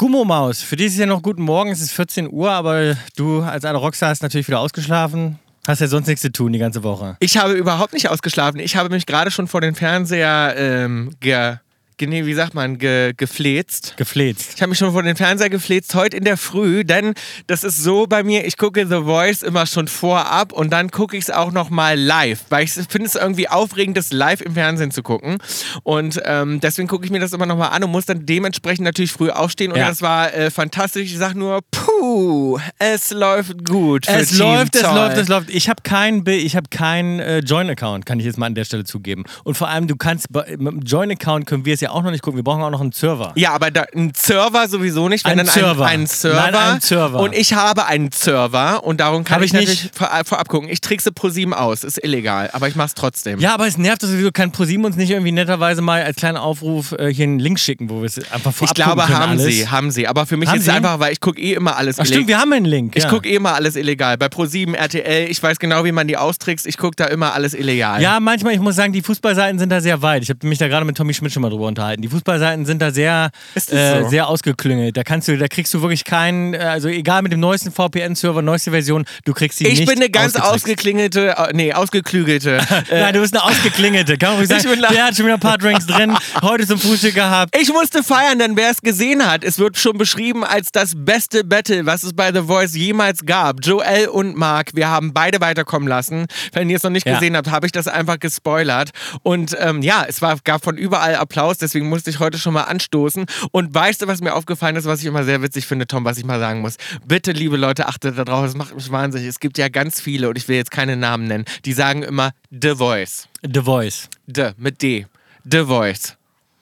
Gummomaus, für dich ist ja noch guten Morgen, es ist 14 Uhr, aber du als eine Rockstar hast natürlich wieder ausgeschlafen. Hast ja sonst nichts zu tun die ganze Woche. Ich habe überhaupt nicht ausgeschlafen. Ich habe mich gerade schon vor den Fernseher ähm, ge wie sagt man, ge, gefläzt. Gefläzt. Ich habe mich schon vor den Fernseher gefläzt, heute in der Früh, denn das ist so bei mir, ich gucke The Voice immer schon vorab und dann gucke ich es auch nochmal live, weil ich finde es irgendwie aufregend, das live im Fernsehen zu gucken und ähm, deswegen gucke ich mir das immer nochmal an und muss dann dementsprechend natürlich früh aufstehen und ja. das war äh, fantastisch. Ich sage nur, puh, es läuft gut Es Team läuft, Toll. es läuft, es läuft. Ich habe keinen hab kein, äh, Join-Account, kann ich jetzt mal an der Stelle zugeben. Und vor allem, du kannst, mit dem Join-Account können wir es ja auch noch nicht gucken. Wir brauchen auch noch einen Server. Ja, aber da, ein Server sowieso nicht. Wenn ein dann Server. Ein, ein Server. Nein, ein Server. Und ich habe einen Server und darum kann Hab ich, ich nicht vor, vorab gucken. Ich trickse ProSieben aus. Ist illegal, aber ich mach's trotzdem. Ja, aber es nervt sowieso. Kann ProSieben uns nicht irgendwie netterweise mal als kleinen Aufruf äh, hier einen Link schicken, wo wir es einfach vorab Ich glaube, können haben alles. sie, haben sie. Aber für mich haben ist es einfach, weil ich gucke eh immer alles Ach, illegal. Stimmt, wir haben einen Link. Ja. Ich gucke eh immer alles illegal. Bei ProSieben, RTL, ich weiß genau, wie man die austrickst. Ich gucke da immer alles illegal. Ja, manchmal, ich muss sagen, die Fußballseiten sind da sehr weit. Ich habe mich da gerade mit Tommy Schmidt schon mal drüber unterhalten. Die Fußballseiten sind da sehr, äh, so? sehr ausgeklüngelt. Da kannst du, da kriegst du wirklich keinen, also egal mit dem neuesten VPN-Server, neueste Version, du kriegst sie ich nicht. Ich bin eine ganz ausgeklingelte, äh, nee, ausgeklügelte. Nein, du bist eine ausgeklingelte. Kann man sagen, der hat schon wieder ein paar Drinks drin, heute zum Frühstück gehabt. Ich musste feiern, denn wer es gesehen hat, es wird schon beschrieben als das beste Battle, was es bei The Voice jemals gab. Joel und Mark, wir haben beide weiterkommen lassen. Wenn ihr es noch nicht ja. gesehen habt, habe ich das einfach gespoilert. Und ähm, ja, es war, gab von überall Applaus, deswegen musste ich heute schon mal anstoßen. Und weißt du, was mir aufgefallen ist, was ich immer sehr witzig finde, Tom, was ich mal sagen muss? Bitte, liebe Leute, achtet da drauf, das macht mich wahnsinnig. Es gibt ja ganz viele, und ich will jetzt keine Namen nennen, die sagen immer The Voice. The Voice. The mit D. The Voice.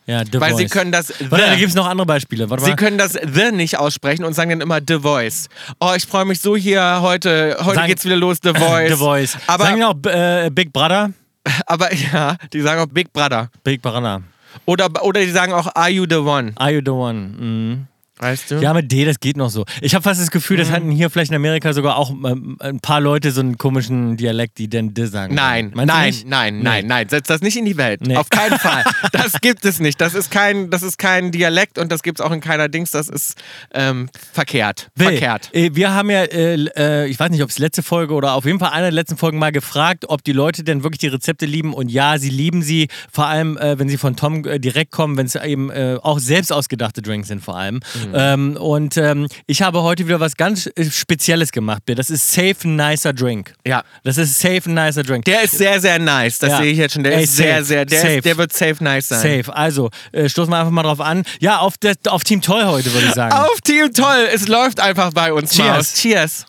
Ja, The Weil Voice. sie können das. Warte, da gibt es noch andere Beispiele. Warte sie können das The nicht aussprechen und sagen dann immer The Voice. Oh, ich freue mich so hier heute. Heute sagen, geht's wieder los, The Voice. The Voice. Aber, sagen auch äh, Big Brother? Aber ja, die sagen auch Big Brother. Big Brother. Oder, oder die sagen auch Are you the one? Are you the one? Mhm. Weißt du? Ja, mit D, das geht noch so. Ich habe fast das Gefühl, mhm. das hatten hier vielleicht in Amerika sogar auch ähm, ein paar Leute so einen komischen Dialekt, die denn D sagen. Nein, nein, nein, nein, nein, nein. Setz das nicht in die Welt. Nee. Auf keinen Fall. Das gibt es nicht. Das ist kein, das ist kein Dialekt und das gibt es auch in keiner Dings. Das ist ähm, verkehrt. Will. Verkehrt. Äh, wir haben ja, äh, äh, ich weiß nicht, ob es letzte Folge oder auf jeden Fall eine der letzten Folgen mal gefragt, ob die Leute denn wirklich die Rezepte lieben. Und ja, sie lieben sie. Vor allem, äh, wenn sie von Tom äh, direkt kommen, wenn es eben äh, auch selbst ausgedachte Drinks sind, vor allem. Mhm. Ähm, und ähm, ich habe heute wieder was ganz äh, Spezielles gemacht. Das ist Safe ein Nicer Drink. Ja. Das ist Safe ein Nicer Drink. Der ist sehr, sehr nice. Das ja. sehe ich jetzt schon. Der Ey, ist safe. sehr, sehr. Der, safe. Ist, der wird safe nice sein. Safe. Also, äh, stoßen wir einfach mal drauf an. Ja, auf, das, auf Team Toll heute, würde ich sagen. auf Team Toll. Es läuft einfach bei uns. Cheers. Maus. Cheers.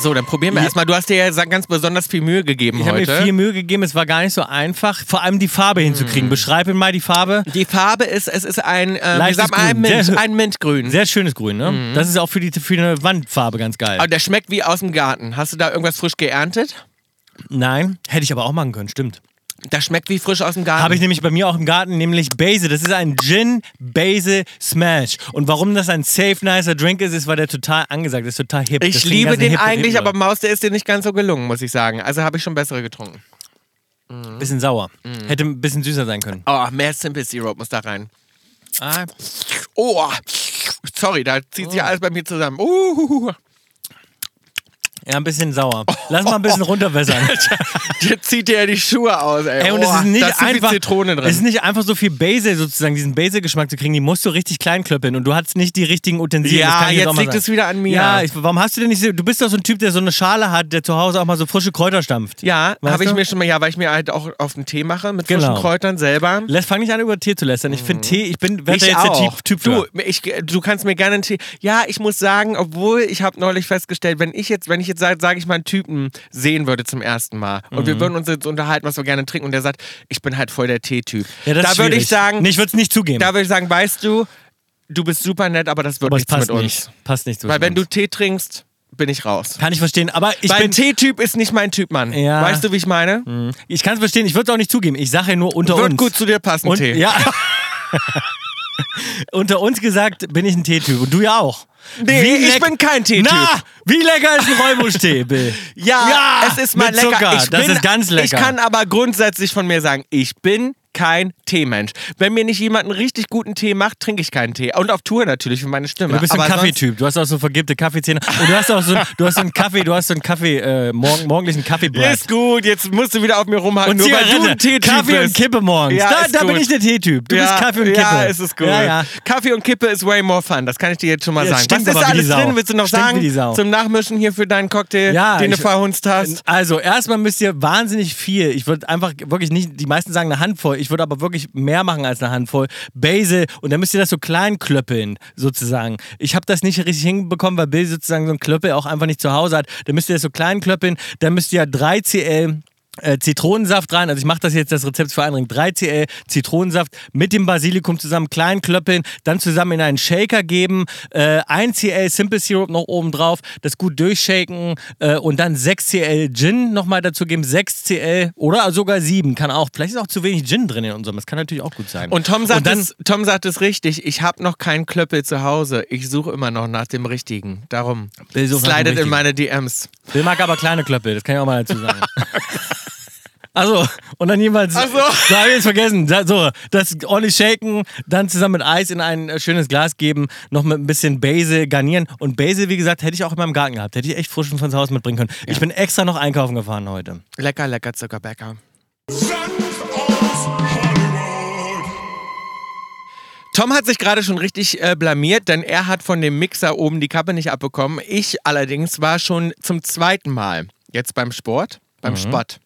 So, dann probieren wir ja. erstmal. Du hast dir ja ganz besonders viel Mühe gegeben ich heute. Ich habe mir viel Mühe gegeben. Es war gar nicht so einfach, vor allem die Farbe hinzukriegen. Hm. Beschreib mir mal die Farbe. Die Farbe ist, es ist ein, ähm, Leichtes ein, Mint, sehr, ein Mintgrün. Sehr schönes Grün, ne? Mhm. Das ist auch für, die, für eine Wandfarbe ganz geil. Aber der schmeckt wie aus dem Garten. Hast du da irgendwas frisch geerntet? Nein, hätte ich aber auch machen können, stimmt. Das schmeckt wie frisch aus dem Garten. Habe ich nämlich bei mir auch im Garten, nämlich Basil. Das ist ein Gin Basil Smash. Und warum das ein safe nicer Drink ist, ist, weil der total angesagt ist, total hip. Ich liebe den eigentlich, aber Maus, der ist dir nicht ganz so gelungen, muss ich sagen. Also habe ich schon bessere getrunken. Mhm. Bisschen sauer. Mhm. Hätte ein bisschen süßer sein können. Oh, mehr Simple Syrup muss da rein. Ah. Oh, sorry, da zieht sich oh. alles bei mir zusammen. Uh. Ja, ein bisschen sauer. Lass mal ein bisschen runterwässern. Jetzt zieht dir ja die Schuhe aus, ey. ey und es ist nicht ist einfach, Zitrone drin. Es ist nicht einfach so viel Basil sozusagen, diesen Basil-Geschmack zu kriegen. Die musst du richtig klein klöppeln und du hast nicht die richtigen Utensilien. Ja, jetzt liegt es wieder an mir. Ja, ich, warum hast du denn nicht so, du bist doch so ein Typ, der so eine Schale hat, der zu Hause auch mal so frische Kräuter stampft. Ja, habe ich mir schon mal, ja, weil ich mir halt auch auf den Tee mache mit frischen genau. Kräutern selber. Lässt, fang nicht an über Tee zu lästern. Ich finde mhm. Tee, ich bin, werde jetzt auch. der Typ, typ du, ich, du kannst mir gerne einen Tee. Ja, ich muss sagen, obwohl ich habe neulich festgestellt, wenn ich jetzt, wenn ich jetzt sage, sage ich mal einen Typen sehen würde zum ersten Mal und mhm. wir würden uns jetzt unterhalten, was wir gerne trinken und der sagt, ich bin halt voll der Teetyp. Ja, da würde ich sagen, nee, ich würde es nicht zugeben. Da würde ich sagen, weißt du, du bist super nett, aber das wird aber nichts mit uns. Nicht. Passt nicht Weil wenn du Tee trinkst, bin ich raus. Kann ich verstehen, aber ich Weil bin... T-Typ ist nicht mein Typ, Mann. Ja. Weißt du, wie ich meine? Mhm. Ich kann es verstehen, ich würde es auch nicht zugeben. Ich sage ja nur unter wird uns. Wird gut zu dir passen, Und, Tee. Ja. Unter uns gesagt bin ich ein Teetyp und du ja auch. Nee, Wie ich bin kein Teetyp. Na, wie lecker ist ein Räubusch-Tee, Bill? Ja, Ja, es ist mal lecker. Zucker. Ich Das bin, ist ganz lecker. Ich kann aber grundsätzlich von mir sagen, ich bin kein Teemensch. Wenn mir nicht jemand einen richtig guten Tee macht, trinke ich keinen Tee. Und auf Tour natürlich für meine Stimme. Du bist so ein Kaffeetyp. Du hast auch so vergibte Kaffeezähne. Und du hast auch so, du hast so einen Kaffee, du hast so einen Kaffee, äh, morgen, morgendlichen Kaffeeblatt. Ist gut, jetzt musst du wieder auf mir rumhaken, Und nur weil du Zigarette, ein Teetyp Kaffee bist. und Kippe morgens. Ja, da da bin ich der Teetyp. Du ja, bist Kaffee und Kippe. Ja, es ist gut. Ja, ja. Kaffee und Kippe ist way more fun, das kann ich dir jetzt schon mal sagen. Was ist alles die Sau. drin, willst du noch Stinkt sagen? wie die Sau. Zum Nachmischen hier für deinen Cocktail, den du verhunzt hast. Also, erstmal müsst ihr wahnsinnig viel. Ich würde einfach wirklich nicht, die meisten sagen eine Handvoll. Ich würde aber wirklich mehr machen als eine Handvoll. Basil. Und dann müsst ihr das so klein klöppeln, sozusagen. Ich habe das nicht richtig hinbekommen, weil Bill sozusagen so einen Klöppel auch einfach nicht zu Hause hat. Dann müsst ihr das so klein klöppeln. Dann müsst ihr 3 CL. Äh, Zitronensaft rein, also ich mache das jetzt das Rezept für einen 3 CL Zitronensaft mit dem Basilikum zusammen klein klöppeln, dann zusammen in einen Shaker geben, äh, 1 CL Simple Syrup noch oben drauf, das gut durchshaken äh, und dann 6 CL Gin nochmal dazu geben, 6 CL oder sogar 7, kann auch, vielleicht ist auch zu wenig Gin drin in unserem, das kann natürlich auch gut sein. Und Tom sagt, dann, es, Tom sagt es richtig, ich habe noch keinen Klöppel zu Hause. Ich suche immer noch nach dem richtigen. Darum slidet in meine DMs. Bill mag aber kleine Klöppel, das kann ich auch mal dazu sagen. Also, und dann jeweils. Ach so. Da habe ich jetzt vergessen. Da, so, das ordentlich shaken, dann zusammen mit Eis in ein äh, schönes Glas geben, noch mit ein bisschen Basil garnieren. Und Basil, wie gesagt, hätte ich auch in meinem Garten gehabt. Hätte ich echt frischen von zu Hause mitbringen können. Ich bin extra noch einkaufen gefahren heute. Lecker, lecker Zuckerbäcker. Tom hat sich gerade schon richtig äh, blamiert, denn er hat von dem Mixer oben die Kappe nicht abbekommen. Ich allerdings war schon zum zweiten Mal jetzt beim Sport, beim Sport.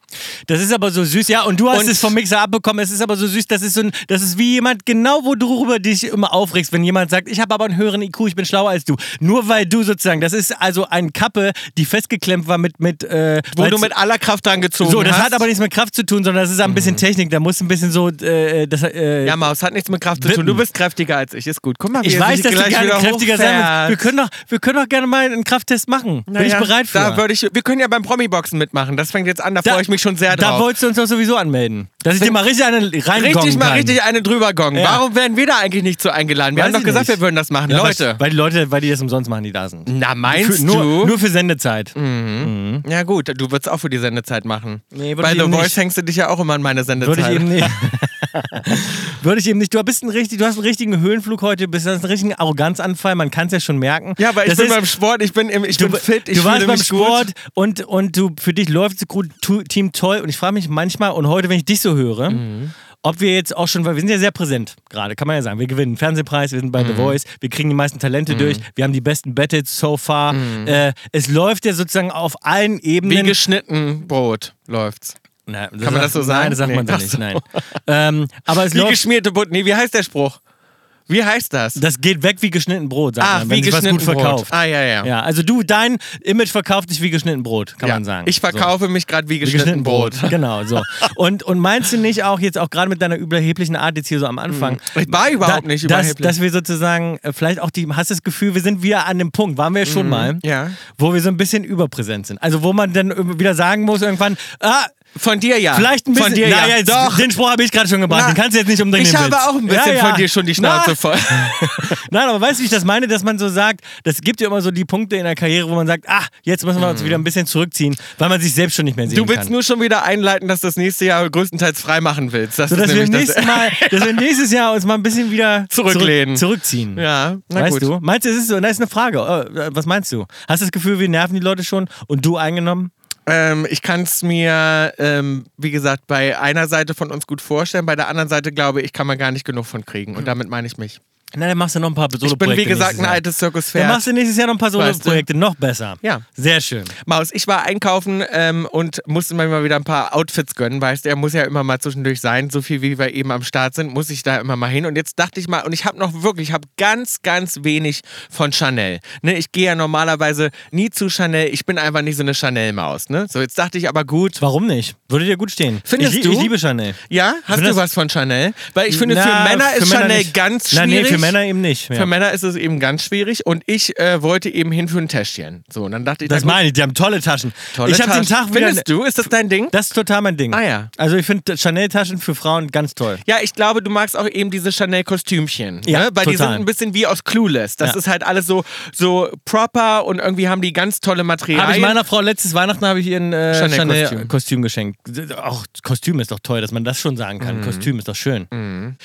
Das ist aber so süß, ja. Und du hast Und- es vom Mixer abbekommen. Es ist aber so süß. Das ist so ein, das ist wie jemand, genau wo du darüber dich immer aufregst, wenn jemand sagt, ich habe aber einen höheren IQ, ich bin schlauer als du. Nur weil du sozusagen, das ist also eine Kappe, die festgeklemmt war mit, mit äh, Wo du mit aller Kraft dran gezogen So, das hast. hat aber nichts mit Kraft zu tun, sondern das ist ein bisschen Technik. Da muss ein bisschen so, äh, das, äh, Ja, Maus, hat nichts mit Kraft zu tun. Du bist kräftiger als ich, ist gut. Guck mal, wie ich weiß, dass du gerne kräftiger sein willst. Wir können, doch, wir können doch gerne mal einen Krafttest machen. Bin ich Naja, bereit für. Da würde ich, wir können ja beim Promi-Boxen mitmachen. Das fängt jetzt an, da, Da- freue ich mich schon sehr da drauf. wolltest du uns doch sowieso anmelden. Dass ich dir mal richtig eine reingongen Richtig mal kann. richtig eine drüber gongen. Ja. Warum werden wir da eigentlich nicht so eingeladen? Wir Weiß haben doch gesagt, nicht. wir würden das machen. Ja, Leute. Weil, weil die Leute, weil die das umsonst machen, die da sind. Na, meinst für, du? Nur für Sendezeit. ja gut, du würdest auch für die Sendezeit machen. Nee, würde Bei ich The Voice hängst du dich ja auch immer an meine Sendezeit. Würde ich eben nicht. Würde ich eben nicht. Du bist ein richtig, du hast einen richtigen Höhenflug heute, du bist hast einen richtigen Arroganzanfall, man kann es ja schon merken. Ja, aber ich Das bin ist- beim Sport, ich bin, im, ich du, bin fit, ich du warst beim Sport gut. und, und du, für dich läuft das Team toll und ich frage mich manchmal und heute, wenn ich dich so höre, Mhm. ob wir jetzt auch schon, weil wir sind ja sehr präsent gerade, kann man ja sagen. Wir gewinnen Fernsehpreis, wir sind bei Mhm. The Voice, wir kriegen die meisten Talente durch, wir haben die besten Battles so far. Äh, es läuft ja sozusagen auf allen Mhm. Wie Ebenen. geschnitten Brot läuft's. Na, Kann man das so sagen? Nein, das sagt Nee. man so nicht. Nein. Ähm, aber es Wie läuft. geschmierte Butter. Nee, wie heißt der Spruch? Wie heißt das? Das geht weg wie geschnitten Brot, sagt Ach, man, wenn wie sich was geschnitten gut verkauft. Brot. Ah, ja, ja. Ja, also du, dein Image verkauft dich wie geschnitten Brot, kann Ja, man sagen. Ich verkaufe mich gerade wie Wie geschnitten, Brot. Genau, so. Und, und meinst du nicht auch jetzt auch gerade mit deiner überheblichen Art jetzt hier so am Anfang, Ich war überhaupt da, nicht dass, überheblich. dass wir sozusagen äh, vielleicht auch die, hast du das Gefühl, wir sind wieder an dem Punkt, waren wir ja schon mal, Mhm. ja. wo wir so ein bisschen überpräsent sind. Also wo man dann wieder sagen muss irgendwann, ah, Von dir ja. Vielleicht ein bisschen. Von dir Na, ja. jetzt, Doch. Den Spruch habe ich gerade schon gebracht. Na, den kannst du jetzt nicht umdrehen. ich habe Witz. auch ein bisschen Ja, ja. von dir schon die Schnauze Na. voll. Nein, aber weißt du, wie ich das meine, dass man so sagt, das gibt ja immer so die Punkte in der Karriere, wo man sagt, ach, jetzt müssen wir uns wieder ein bisschen zurückziehen, weil man sich selbst schon nicht mehr sehen Du willst kann. nur schon wieder einleiten, dass du das nächste Jahr größtenteils frei machen willst. Das so, dass wir, das. nächstes Mal, dass wir nächstes Jahr uns mal ein bisschen wieder Zurücklehnen. Zurück, zurückziehen. Ja, na weißt gut. du? Meinst du, es ist so? Da ist eine Frage. Äh, Was meinst du? Hast du das Gefühl, wir nerven die Leute schon und du eingenommen? Ähm, ich kann es mir, ähm, wie gesagt, bei einer Seite von uns gut vorstellen. Bei der anderen Seite glaube ich, kann man gar nicht genug von kriegen. Und damit meine ich mich. Na, dann machst du noch ein paar Ich Solo-Projekte. bin, wie gesagt, ein altes Dann Zirkuspferd. machst du nächstes Jahr noch ein paar Weißt du? Solo-Projekte. Noch besser. Ja. Sehr schön. Maus, ich war einkaufen ähm, und musste mir mal wieder ein paar Outfits gönnen, weißt du, er muss ja immer mal zwischendurch sein, so viel wie wir eben am Start sind, muss ich da immer mal hin und jetzt dachte ich mal, und ich habe noch wirklich, ich habe ganz, ganz wenig von Chanel, ne, ich gehe ja normalerweise nie zu Chanel, ich bin einfach nicht so eine Chanel-Maus, ne, so jetzt dachte ich aber gut, Warum nicht? Würde dir gut stehen. Findest ich, du? Ich liebe Chanel. ja, hast du was von Chanel? Weil ich finde, Na, für Männer für ist Männer Chanel nicht. ganz Na, schwierig. nee, für Männer eben nicht. Ja. Für Männer ist es eben ganz schwierig und ich äh, wollte eben hin für ein Täschchen. So, und dann dachte ich, das meine ich, die haben tolle Taschen. tolle ich habe den. Tag wieder. Findest du, ist das dein Ding? Das ist total mein Ding. Ah, ja. Also ich finde Chanel-Taschen für Frauen ganz toll. Ja, ich glaube, du magst auch eben diese Chanel-Kostümchen. Ja, ne? Weil die total. sind ein bisschen wie aus Clueless. Das Ja. ist halt alles so, so proper und irgendwie haben die ganz tolle Materialien. Habe ich meiner Frau letztes Weihnachten habe ich ihr ein äh, Chanel-Kostüm. Chanel-Kostüm geschenkt. Auch Kostüm ist doch toll, dass man das schon sagen kann. Mhm. Kostüm ist doch schön.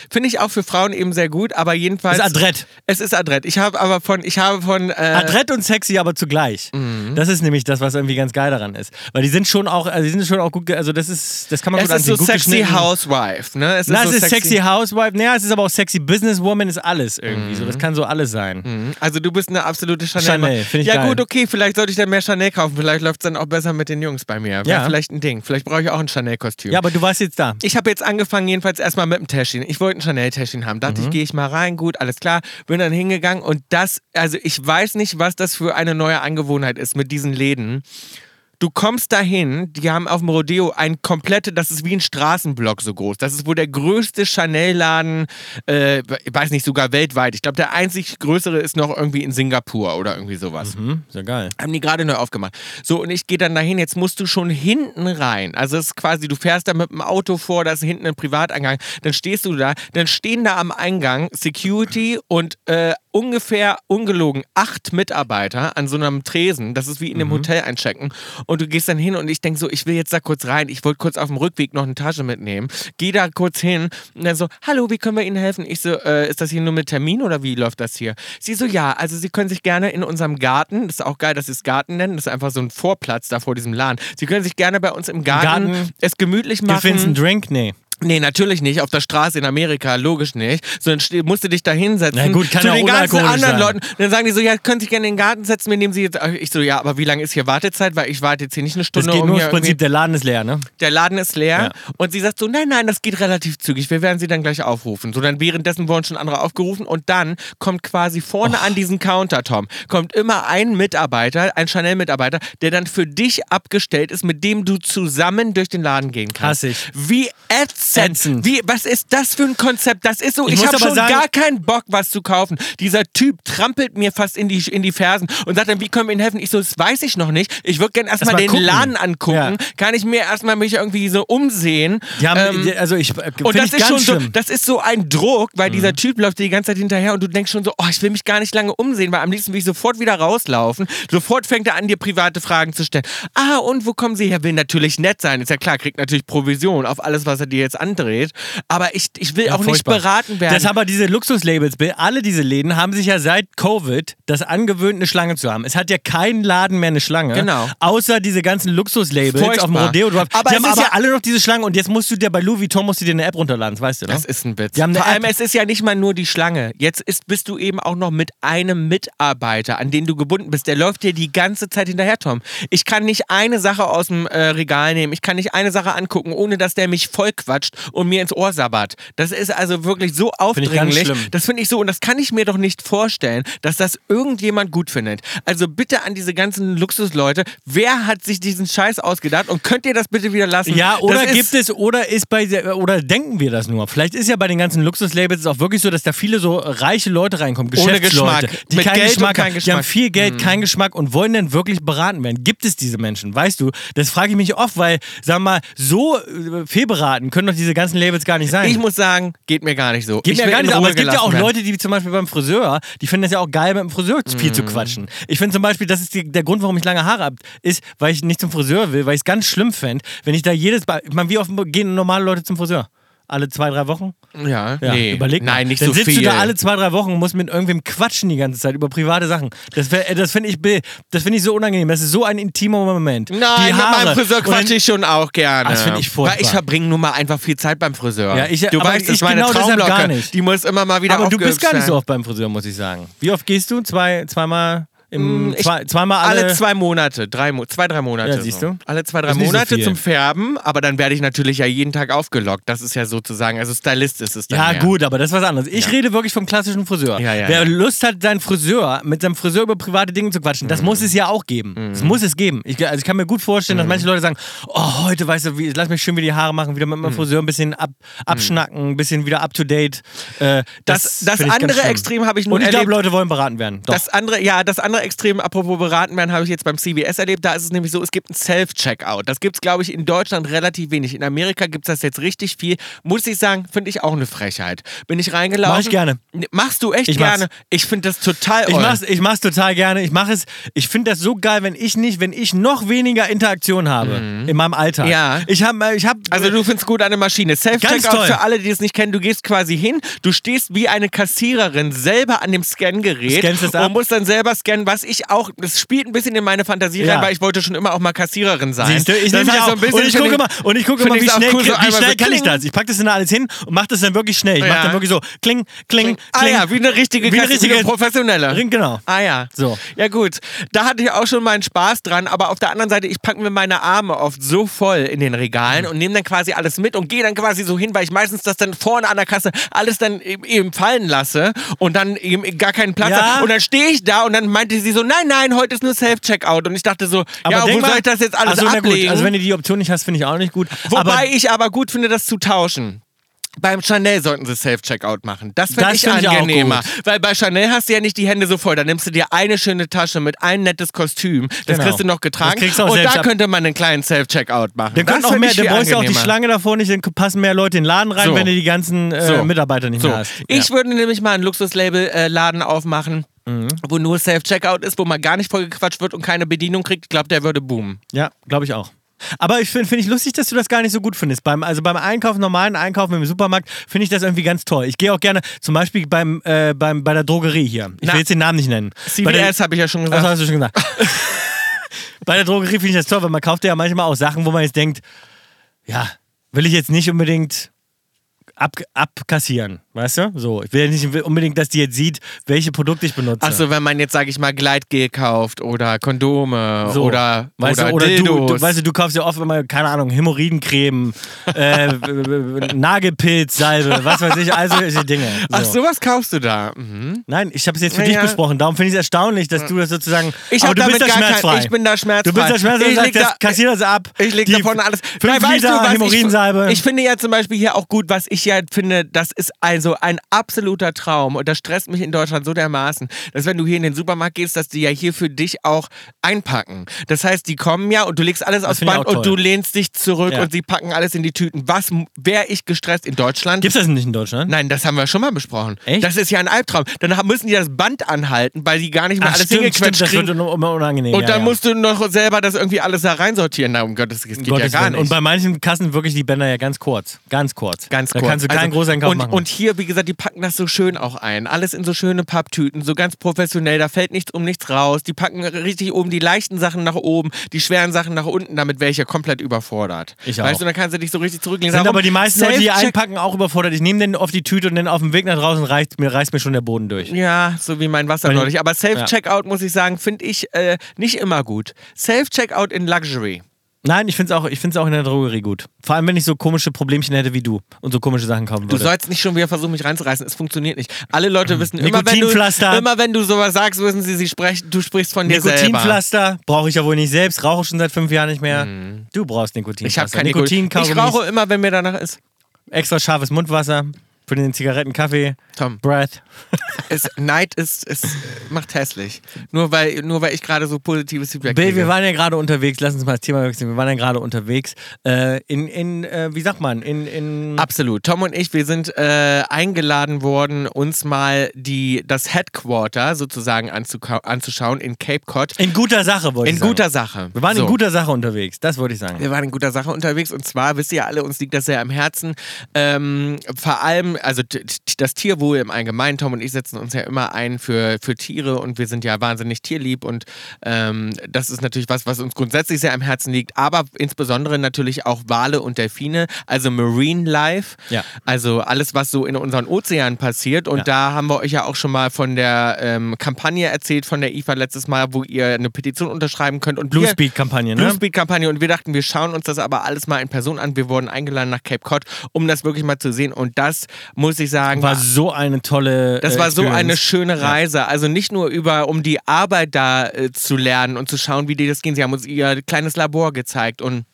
Finde ich auch für Frauen eben sehr gut, aber jedenfalls. Ist adrett. Es ist adrett. Ich habe aber von, ich habe von. Äh, Adrett und sexy, aber zugleich. Mhm. Das ist nämlich das, was irgendwie ganz geil daran ist. Weil die sind schon auch, also die sind schon auch gut, also das ist, das kann man es gut ist so ansehen. Gut sexy. Housewife, ne? Es Na, so es ist sexy Housewife, naja, es ist aber auch sexy Businesswoman, ist alles irgendwie so. Das kann so alles sein. Mhm. Also du bist eine absolute Chanel. Chanel, finde ich Ja geil. gut, okay, vielleicht sollte ich dann mehr Chanel kaufen. Vielleicht läuft es dann auch besser mit den Jungs bei mir. Wäre Ja. vielleicht ein Ding. Vielleicht brauche ich auch ein Chanel-Kostüm. Ja, aber du warst jetzt da. Ich habe jetzt angefangen, jedenfalls erstmal mit dem Täschchen. Ich wollte ein Chanel-Täschchen haben. Dachte Mhm. ich, gehe ich mal rein, gut, alles klar. Bin dann hingegangen und das, also ich weiß nicht, was das für eine neue Angewohnheit ist mit diesen Läden. Du kommst dahin, die haben auf dem Rodeo ein komplette, das ist wie ein Straßenblock so groß. Das ist wohl der größte Chanel-Laden, äh, ich weiß nicht, sogar weltweit. Ich glaube, der einzig größere ist noch irgendwie in Singapur oder irgendwie sowas. Hm, ist ja geil. Haben die gerade neu aufgemacht. So, und ich gehe dann dahin, jetzt musst du schon hinten rein. Also es ist quasi, du fährst da mit dem Auto vor, da ist hinten ein Privateingang, dann stehst du da, dann stehen da am Eingang Security und äh, ungefähr ungelogen acht Mitarbeiter an so einem Tresen. Das ist wie in einem Hotel einchecken. Und du gehst dann hin und ich denke so, ich will jetzt da kurz rein. Ich wollte kurz auf dem Rückweg noch eine Tasche mitnehmen. Geh da kurz hin und dann so, hallo, wie können wir Ihnen helfen? Ich so, äh, ist das hier nur mit Termin oder wie läuft das hier? Sie so, ja, also Sie können sich gerne in unserem Garten, das ist auch geil, dass Sie es Garten nennen, das ist einfach so ein Vorplatz da vor diesem Laden. Sie können sich gerne bei uns im Garten, Garten. es gemütlich Du machen. findest einen Drink? Nee. Nee, natürlich nicht. Auf der Straße in Amerika, logisch nicht. Sondern musst du dich da hinsetzen. Na gut, kann zu den ganzen anderen sein. Leuten. Dann sagen die so, ja, können sich gerne in den Garten setzen, wir nehmen sie jetzt. Ich so, ja, aber wie lange ist hier Wartezeit? Weil ich warte jetzt hier nicht eine Das Stunde geht um nur ums Prinzip, der Laden ist leer, ne? der Laden ist leer Ja. und sie sagt so, nein, nein, das geht relativ zügig, wir werden sie dann gleich aufrufen. So, dann währenddessen wurden schon andere aufgerufen und dann kommt quasi vorne an diesen Counter, Tom, kommt immer ein Mitarbeiter, ein Chanel-Mitarbeiter, der dann für dich abgestellt ist, mit dem du zusammen durch den Laden gehen kannst. Hasse ich. Wie ätzend. Ätzend. Wie, was ist das für ein Konzept? Das ist so, Ich ich, habe schon sagen- gar keinen Bock, was zu kaufen. Dieser Typ trampelt mir fast in die, in die Fersen und sagt dann, wie können wir Ihnen helfen? Ich so, das weiß ich noch nicht. Ich würde gerne erstmal Erst den gucken. Laden angucken. Ja. Kann ich mir erstmal mich irgendwie so umsehen. Haben, Ähm, also ich, äh, und das ich ist schon so, schlimm. Mhm. das ist so ein Druck, weil dieser Typ läuft dir die ganze Zeit hinterher und du denkst schon so, oh, ich will mich gar nicht lange umsehen, weil am liebsten will ich sofort wieder rauslaufen. Sofort fängt er an, dir private Fragen zu stellen. Ah, und wo kommen Sie her? Will natürlich nett sein, ist ja klar, kriegt natürlich Provision auf alles, was er dir jetzt andreht. Aber ich, ich will Ja, auch nicht furchtbar. beraten werden. Das aber diese Luxuslabels, alle diese Läden haben sich ja seit Covid das angewöhnt, eine Schlange zu haben. Es hat ja kein Laden mehr eine Schlange. Genau. Außer diese ganzen Luxuslabels auf dem Furchtbar. Rodeo. Drive. Aber die es haben ist aber ja- alle noch diese Schlange und jetzt musst du dir bei Louis Vuitton musst du dir eine App runterladen, das weißt du, ne? Das ist ein Witz. Haben Vor allem, es ist ja nicht mal nur die Schlange. Jetzt ist, bist du eben auch noch mit einem Mitarbeiter, an den du gebunden bist. Der läuft dir die ganze Zeit hinterher, Tom. Ich kann nicht eine Sache aus dem äh, Regal nehmen. Ich kann nicht eine Sache angucken, ohne dass der mich voll quatscht und mir ins Ohr sabbert. Das ist also wirklich so aufdringlich. schlimm. Das finde ich so, und das kann ich mir doch nicht vorstellen, dass das irgendjemand gut findet. Also bitte an diese ganzen Luxusleute, wer hat sich diesen Scheiß ausgedacht und könnt ihr das bitte wieder lassen? Ja, oder das gibt es, oder ist bei, der- oder denken wir das nur? Vielleicht ist ja bei den ganzen Luxuslabels auch wirklich so, dass da viele so reiche Leute reinkommen, Ohne Geschäftsleute, Geschmack. die Mit keinen Geld Geschmack kein haben. Die Geschmack. Mhm. haben viel Geld, keinen Geschmack und wollen dann wirklich beraten werden. Gibt es diese Menschen? Weißt du? Das frage ich mich oft, weil, sag mal, so äh, fehlberaten können doch diese ganzen Labels gar nicht sein. Ich muss sagen, geht mir gar nicht so. Geht ich mir gar nicht, Ruhe aber es gibt ja auch. Leute, die zum Beispiel beim Friseur, die finden es ja auch geil, mit dem Friseur viel Mhm. zu quatschen. Ich finde zum Beispiel, das ist die, der Grund, warum ich lange Haare habe, ist, weil ich nicht zum Friseur will, weil ich es ganz schlimm fände, wenn ich da jedes Mal, ich meine, wie oft gehen normale Leute zum Friseur? Alle zwei, drei Wochen? Ja, Ja, nee. überleg mal. Nein, nicht Dann so sitzt viel. du da alle zwei, drei Wochen und musst mit irgendwem quatschen die ganze Zeit über private Sachen. Das, äh, das finde ich, das find ich so unangenehm. Das ist so ein intimer Moment. Nein, die mit Haare. meinem Friseur dann- quatsche ich schon auch gerne. Das find ich furchtbar. Weil ich verbringe nun mal einfach viel Zeit beim Friseur. Ja, ich- du weißt, das ich ist meine genau Traumlocke. gar nicht. Die muss immer mal wieder Aber du bist gar nicht so oft beim Friseur, muss ich sagen. Wie oft gehst du? Zwei, zweimal Im, Mm, ich- zwei, zweimal alle. Alle zwei Monate, drei, zwei, drei Monate. Ja, siehst so. du? Alle zwei, drei Das so Monate viel. zum Färben, aber dann werde ich natürlich ja jeden Tag aufgelockt. Das ist ja sozusagen, also Stylist ist es dann. ja, mehr. gut, aber das ist was anderes. Ich Ja. rede wirklich vom klassischen Friseur. Ja, Wer. Lust hat, seinen Friseur mit seinem Friseur über private Dinge zu quatschen, Mhm. das muss es ja auch geben. Das muss es geben. Ich, also ich kann mir gut vorstellen, dass manche Leute sagen: Oh, heute, weißt du, wie, lass mich schön wieder die Haare machen, wieder mit Mhm. meinem Friseur ein bisschen ab, abschnacken, ein bisschen wieder up to date. Äh, Das, das, ganz andere. Extrem habe ich nun Und ich glaube. Leute wollen beraten werden. Doch. Das andere, ja, das andere Extrem, apropos beraten werden, habe ich jetzt beim CBS erlebt. Da ist es nämlich so, es gibt ein Self-Checkout. Das gibt es, glaube ich, in Deutschland relativ wenig. In Amerika gibt es das jetzt richtig viel. Muss ich sagen, finde ich auch eine Frechheit. Bin ich reingelaufen. Mach ich gerne. Nee, Machst du echt Ich mach's. gerne? Ich finde das total Ich mach's, ich mach's total gerne. Ich mache es. Ich finde das so geil, wenn ich nicht, wenn ich noch weniger Interaktion habe in meinem Alltag. Mhm. Ja. Ich habe, ich habe. Also du findest gut an der Maschine. Self-Checkout für alle, die es nicht kennen. Du gehst quasi hin, du stehst wie eine Kassiererin selber an dem Scan-Gerät und musst dann selber scannen, was ich auch, das spielt ein bisschen in meine Fantasie Ja. rein, weil ich wollte schon immer auch mal Kassiererin sein. Siehst du, ich nehme auch. so ein bisschen und ich gucke mal, und ich gucke mal, wie schnell, cool, so wie schnell so kann ich das? Ich packe das dann alles hin und mache das dann wirklich schnell. Ich mache Ja. dann wirklich so, kling, kling, Ah kling. ja, wie eine richtige, Wie eine richtige- wie eine professionelle. Genau. Ah ja. So. Ja gut, da hatte ich auch schon meinen Spaß dran, aber auf der anderen Seite, ich packe mir meine Arme oft so voll in den Regalen Mhm. und nehme dann quasi alles mit und gehe dann quasi so hin, weil ich meistens das dann vorne an der Kasse alles dann eben, eben fallen lasse und dann eben gar keinen Platz Ja. habe. Und dann stehe ich da und dann meinte sie so, nein, nein, heute ist nur Self-Checkout. Und ich dachte so, ja, denk wo soll ich das jetzt alles Ach so, na ablegen? Gut. Also wenn du die Option nicht hast, finde ich auch nicht gut. Wobei aber ich aber gut finde, das zu tauschen. Beim Chanel sollten sie Self-Checkout machen. Das finde ich find ich angenehmer. gut. Weil bei Chanel hast du ja nicht die Hände so voll. Da nimmst du dir eine schöne Tasche mit ein nettes Kostüm. Das Genau. kriegst du noch getragen. Und da könnte man einen kleinen Self-Checkout machen. dann das auch mehr, ich dann brauchst du auch die. Schlange davor nicht, dann passen mehr Leute in den Laden rein, So. wenn du die ganzen äh, So. Mitarbeiter nicht So, mehr hast. ich ja. würde nämlich mal einen Luxuslabel-Laden aufmachen, Mhm. wo nur Self-Checkout ist, wo man gar nicht vollgequatscht wird und keine Bedienung kriegt. Ich glaube, der würde boomen. Ja, glaube ich auch. Aber ich finde find ich lustig, dass du das gar nicht so gut findest. Beim, also beim Einkauf, normalen Einkaufen im Supermarkt, finde ich das irgendwie ganz toll. Ich gehe auch gerne, zum Beispiel beim, äh, beim, bei der Drogerie hier. Ich Na. will jetzt den Namen nicht nennen. CVS habe ich ja schon Das gesagt. hast du schon gesagt. bei der Drogerie finde ich das toll, weil man kauft ja manchmal auch Sachen, wo man jetzt denkt, ja, will ich jetzt nicht unbedingt ab, abkassieren, weißt du? So, ich will ja nicht unbedingt, dass die jetzt sieht, welche Produkte ich benutze. Achso, wenn man jetzt, sage ich mal, Gleitgel kauft oder Kondome So. oder, weißt oder du, oder du, Dildos. du, weißt du, du kaufst ja oft immer, keine Ahnung, Hämorrhoidencreme, äh, Nagelpilzsalbe, was weiß ich, all solche Dinge. So. Ach, sowas kaufst du da. Mhm. Nein, ich habe es jetzt für Ja, dich ja. besprochen. Darum finde ich es erstaunlich, dass du das sozusagen. Ich aber du bist damit da gar kein- schmerzfrei. ich bin da schmerzfrei. Du bist da schmerzfrei. Ich leg da- das, kassier das ab. Ich leg davon alles. 5 Nein, weißt Liter du, was Hämorrhoidensalbe. Ich, ich finde ja zum Beispiel hier auch gut, was ich ja finde, das ist also ein absoluter Traum und das stresst mich in Deutschland so dermaßen, dass wenn du hier in den Supermarkt gehst, dass die ja hier für dich auch einpacken. Das heißt, die kommen ja und du legst alles aufs Band und du lehnst dich zurück Ja. und sie packen alles in die Tüten. Was wäre ich gestresst in Deutschland? Gibt's das nicht in Deutschland? Nein, das haben wir schon mal besprochen. Echt? Das ist ja ein Albtraum. Dann müssen die das Band anhalten, weil die gar nicht mehr Ach, alles stimmt, hingequetscht stimmt, das kriegen. wird un- un- unangenehm. Und ja, dann ja. musst du noch selber das irgendwie alles da reinsortieren. Na, um Gottes Willen, das geht Gottes ja gar Willen. nicht. Und bei manchen Kassen wirklich die Bänder ja ganz kurz. Ganz kurz. Ganz da kurz. kannst du keinen Also, Großeinkauf und, machen. Und hier, wie gesagt, die packen das so schön auch ein. Alles in so schöne Papptüten, so ganz professionell. Da fällt nichts um nichts raus. Die packen richtig oben die leichten Sachen nach oben, die schweren Sachen nach unten. Damit wäre ich ja komplett überfordert. Ich auch. Weißt du, dann kannst du dich so richtig zurücklegen. sind Darum, aber die meisten Leute, die einpacken, auch überfordert. Ich nehme den auf die Tüte und dann auf dem Weg nach draußen reißt mir, reißt mir schon der Boden durch. Ja, so wie mein Wasser neulich. Aber Self-Checkout, muss ich sagen, finde ich äh, nicht immer gut. Self-Checkout in Luxury. Nein, ich finde es auch, ich find's auch in der Drogerie gut. Vor allem, wenn ich so komische Problemchen hätte wie du und so komische Sachen kaufen Du würde. sollst nicht schon wieder versuchen, mich reinzureißen. Es funktioniert nicht. Alle Leute wissen immer, wenn du, immer wenn du sowas sagst, wissen sie, sie sprechen, du sprichst von dir selber. Nikotinpflaster brauche ich ja wohl nicht selbst, rauche schon seit fünf Jahren nicht mehr. Du brauchst Nikotinpflaster. Mhm. Ich habe kein Nikotin. Ich Nikotinkaugummis, rauche immer, wenn mir danach ist. extra scharfes Mundwasser für den Zigarettenkaffee. Tom, Breath. es, Neid ist, ist, macht hässlich. Nur weil, nur weil ich gerade so positives Feedback Bill, kriege. wir waren ja gerade unterwegs, lass uns mal das Thema wechseln. Wir waren ja gerade unterwegs äh, in, in äh, wie sagt man, in, in Absolut. Tom und ich, wir sind äh, eingeladen worden, uns mal die, das Headquarter sozusagen anzuschauen in Cape Cod. in guter Sache, wollte In ich sagen. guter Sache. Wir waren So. in guter Sache unterwegs, das wollte ich sagen. Wir waren in guter Sache unterwegs und zwar, wisst ihr alle, uns liegt das sehr am Herzen. Ähm, vor allem also das Tierwohl im Allgemeinen, Tom und ich setzen uns ja immer ein für, für Tiere und wir sind ja wahnsinnig tierlieb und ähm, das ist natürlich was, was uns grundsätzlich sehr am Herzen liegt, aber insbesondere natürlich auch Wale und Delfine, also Marine Life, ja. also alles, was so in unseren Ozeanen passiert und ja. da haben wir euch ja auch schon mal von der ähm, Kampagne erzählt, von der IFA letztes Mal, wo ihr eine Petition unterschreiben könnt und Blue Speed Kampagne, ne? Blue Speed Kampagne und wir dachten, wir schauen uns das aber alles mal in Person an. Wir wurden eingeladen nach Cape Cod, um das wirklich mal zu sehen und das muss ich sagen, war so eine tolle Das war so eine schöne Reise, also nicht nur über um die Arbeit da äh, zu lernen und zu schauen, wie die das gehen. Sie haben uns ihr kleines Labor gezeigt und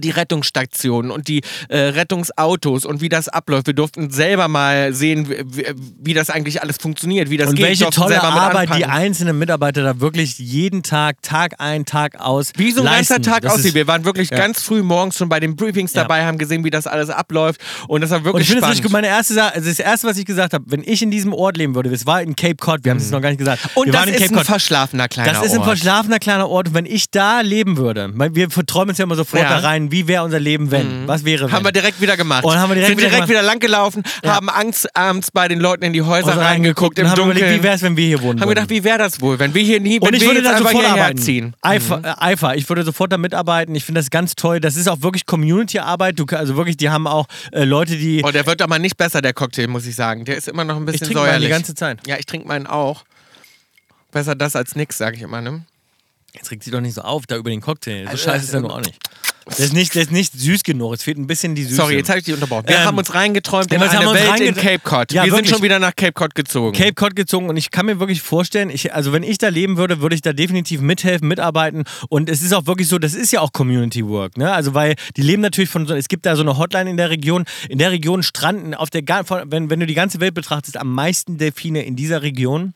die Rettungsstationen und die äh, Rettungsautos und wie das abläuft. Wir durften selber mal sehen, wie, wie das eigentlich alles funktioniert, wie das und geht. welche tolle Arbeit die einzelnen Mitarbeiter da wirklich jeden Tag, Tag ein, Tag aus Wie so ein leisten. ganzer Tag das aussieht. Wir waren wirklich ja. ganz früh morgens schon bei den Briefings ja. dabei, haben gesehen, wie das alles abläuft und das war wirklich und ich spannend. Das meine erste Sache, also das erste, was ich gesagt habe, wenn ich in diesem Ort leben würde, es war in Cape Cod, wir haben es mhm. noch gar nicht gesagt. Und wir das ist ein verschlafener kleiner Ort. Das ist ein verschlafener kleiner Ort und wenn ich da leben würde, wir träumen uns ja immer sofort ja. da rein, wie wäre unser Leben, wenn? Mhm. Was wäre, wenn? Haben wir direkt wieder gemacht. Und haben wir direkt Sind wieder direkt wieder langgelaufen, ja. haben Angst abends bei den Leuten in die Häuser also reingeguckt, im haben Dunkeln. Überlegt, wie wäre es, wenn wir hier wohnen Haben würden? gedacht, wie wäre das wohl, wenn wir hier nie, wenn Und ich wir würde da sofort arbeiten. ziehen. Eifer, mhm. äh, Eifer, ich würde sofort da mitarbeiten. Ich finde das ganz toll. Das ist auch wirklich Community-Arbeit. Also wirklich, die haben auch äh, Leute, die... Oh, der wird aber nicht besser, der Cocktail, muss ich sagen. Der ist immer noch ein bisschen ich säuerlich. Meinen die ganze Zeit. Ja, ich trinke meinen auch. Besser das als nix, sage ich immer, ne? Jetzt regt sie doch nicht so auf, da über den Cocktail. So also, scheiße ist er nur auch nicht. Der ist, nicht, der ist nicht süß genug, es fehlt ein bisschen die Süße. Sorry, jetzt habe ich dich unterbrochen. Wir ähm, haben uns reingeträumt in eine Welt in Cape Cod. Ja, wir wirklich. sind schon wieder nach Cape Cod gezogen. Cape Cod gezogen und ich kann mir wirklich vorstellen, ich, also wenn ich da leben würde, würde ich da definitiv mithelfen, mitarbeiten und es ist auch wirklich so, das ist ja auch Community Work, ne? Also weil die leben natürlich von, es gibt da so eine Hotline in der Region, in der Region stranden auf der, wenn, wenn du die ganze Welt betrachtest, am meisten Delfine in dieser Region.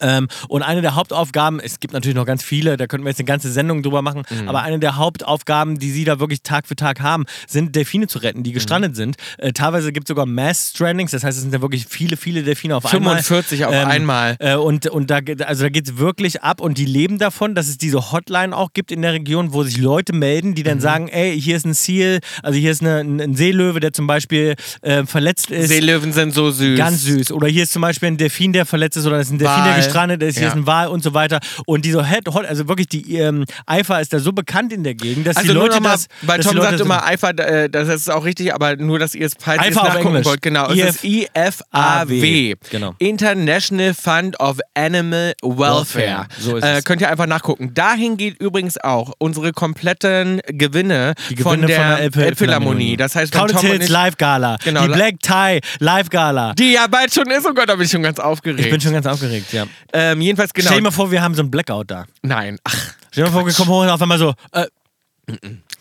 Ähm, und eine der Hauptaufgaben, es gibt natürlich noch ganz viele, da könnten wir jetzt eine ganze Sendung drüber machen, mhm. aber eine der Hauptaufgaben, die sie da wirklich Tag für Tag haben, sind Delfine zu retten, die mhm. gestrandet mhm. sind. Äh, teilweise gibt es sogar Mass Strandings, das heißt, es sind ja wirklich viele, viele Delfine auf 45 einmal. 45 auf ähm, einmal. Äh, und und da, also da geht es wirklich ab und die leben davon, dass es diese Hotline auch gibt in der Region, wo sich Leute melden, die dann mhm. sagen, ey, hier ist ein Seal, also hier ist eine, ein Seelöwe, der zum Beispiel äh, verletzt ist. Seelöwen sind so süß. Ganz süß. Oder hier ist zum Beispiel ein Delfin, der verletzt ist oder es ist ein Delfin, Bye gestrandet ist, hier ja. ist ein Wal und so weiter. Und diese Head, also wirklich die ähm, Eifer ist da so bekannt in der Gegend, dass also die Leute mal, das. Weil Tom sagt immer Eifer, äh, das ist auch richtig, aber nur, dass ihr es falls ihr nachgucken wollt. Genau, es ist IFAW. Genau. International Fund of Animal Welfare. So ist äh, könnt ihr einfach nachgucken. Dahin geht übrigens auch unsere kompletten Gewinne, die Gewinne von der, von der Elbphilharmonie. Das heißt, wenn Tom Hills Live Gala, genau, die Black Tie Live Gala. Die ja bald schon ist, oh Gott, da bin ich schon ganz aufgeregt. Ich bin schon ganz aufgeregt, ja. Ähm, jedenfalls genau. Stell dir mal vor, wir haben so einen Blackout da. Nein. Ach. Stell dir mal vor, wir kommen hoch und auf einmal so, äh,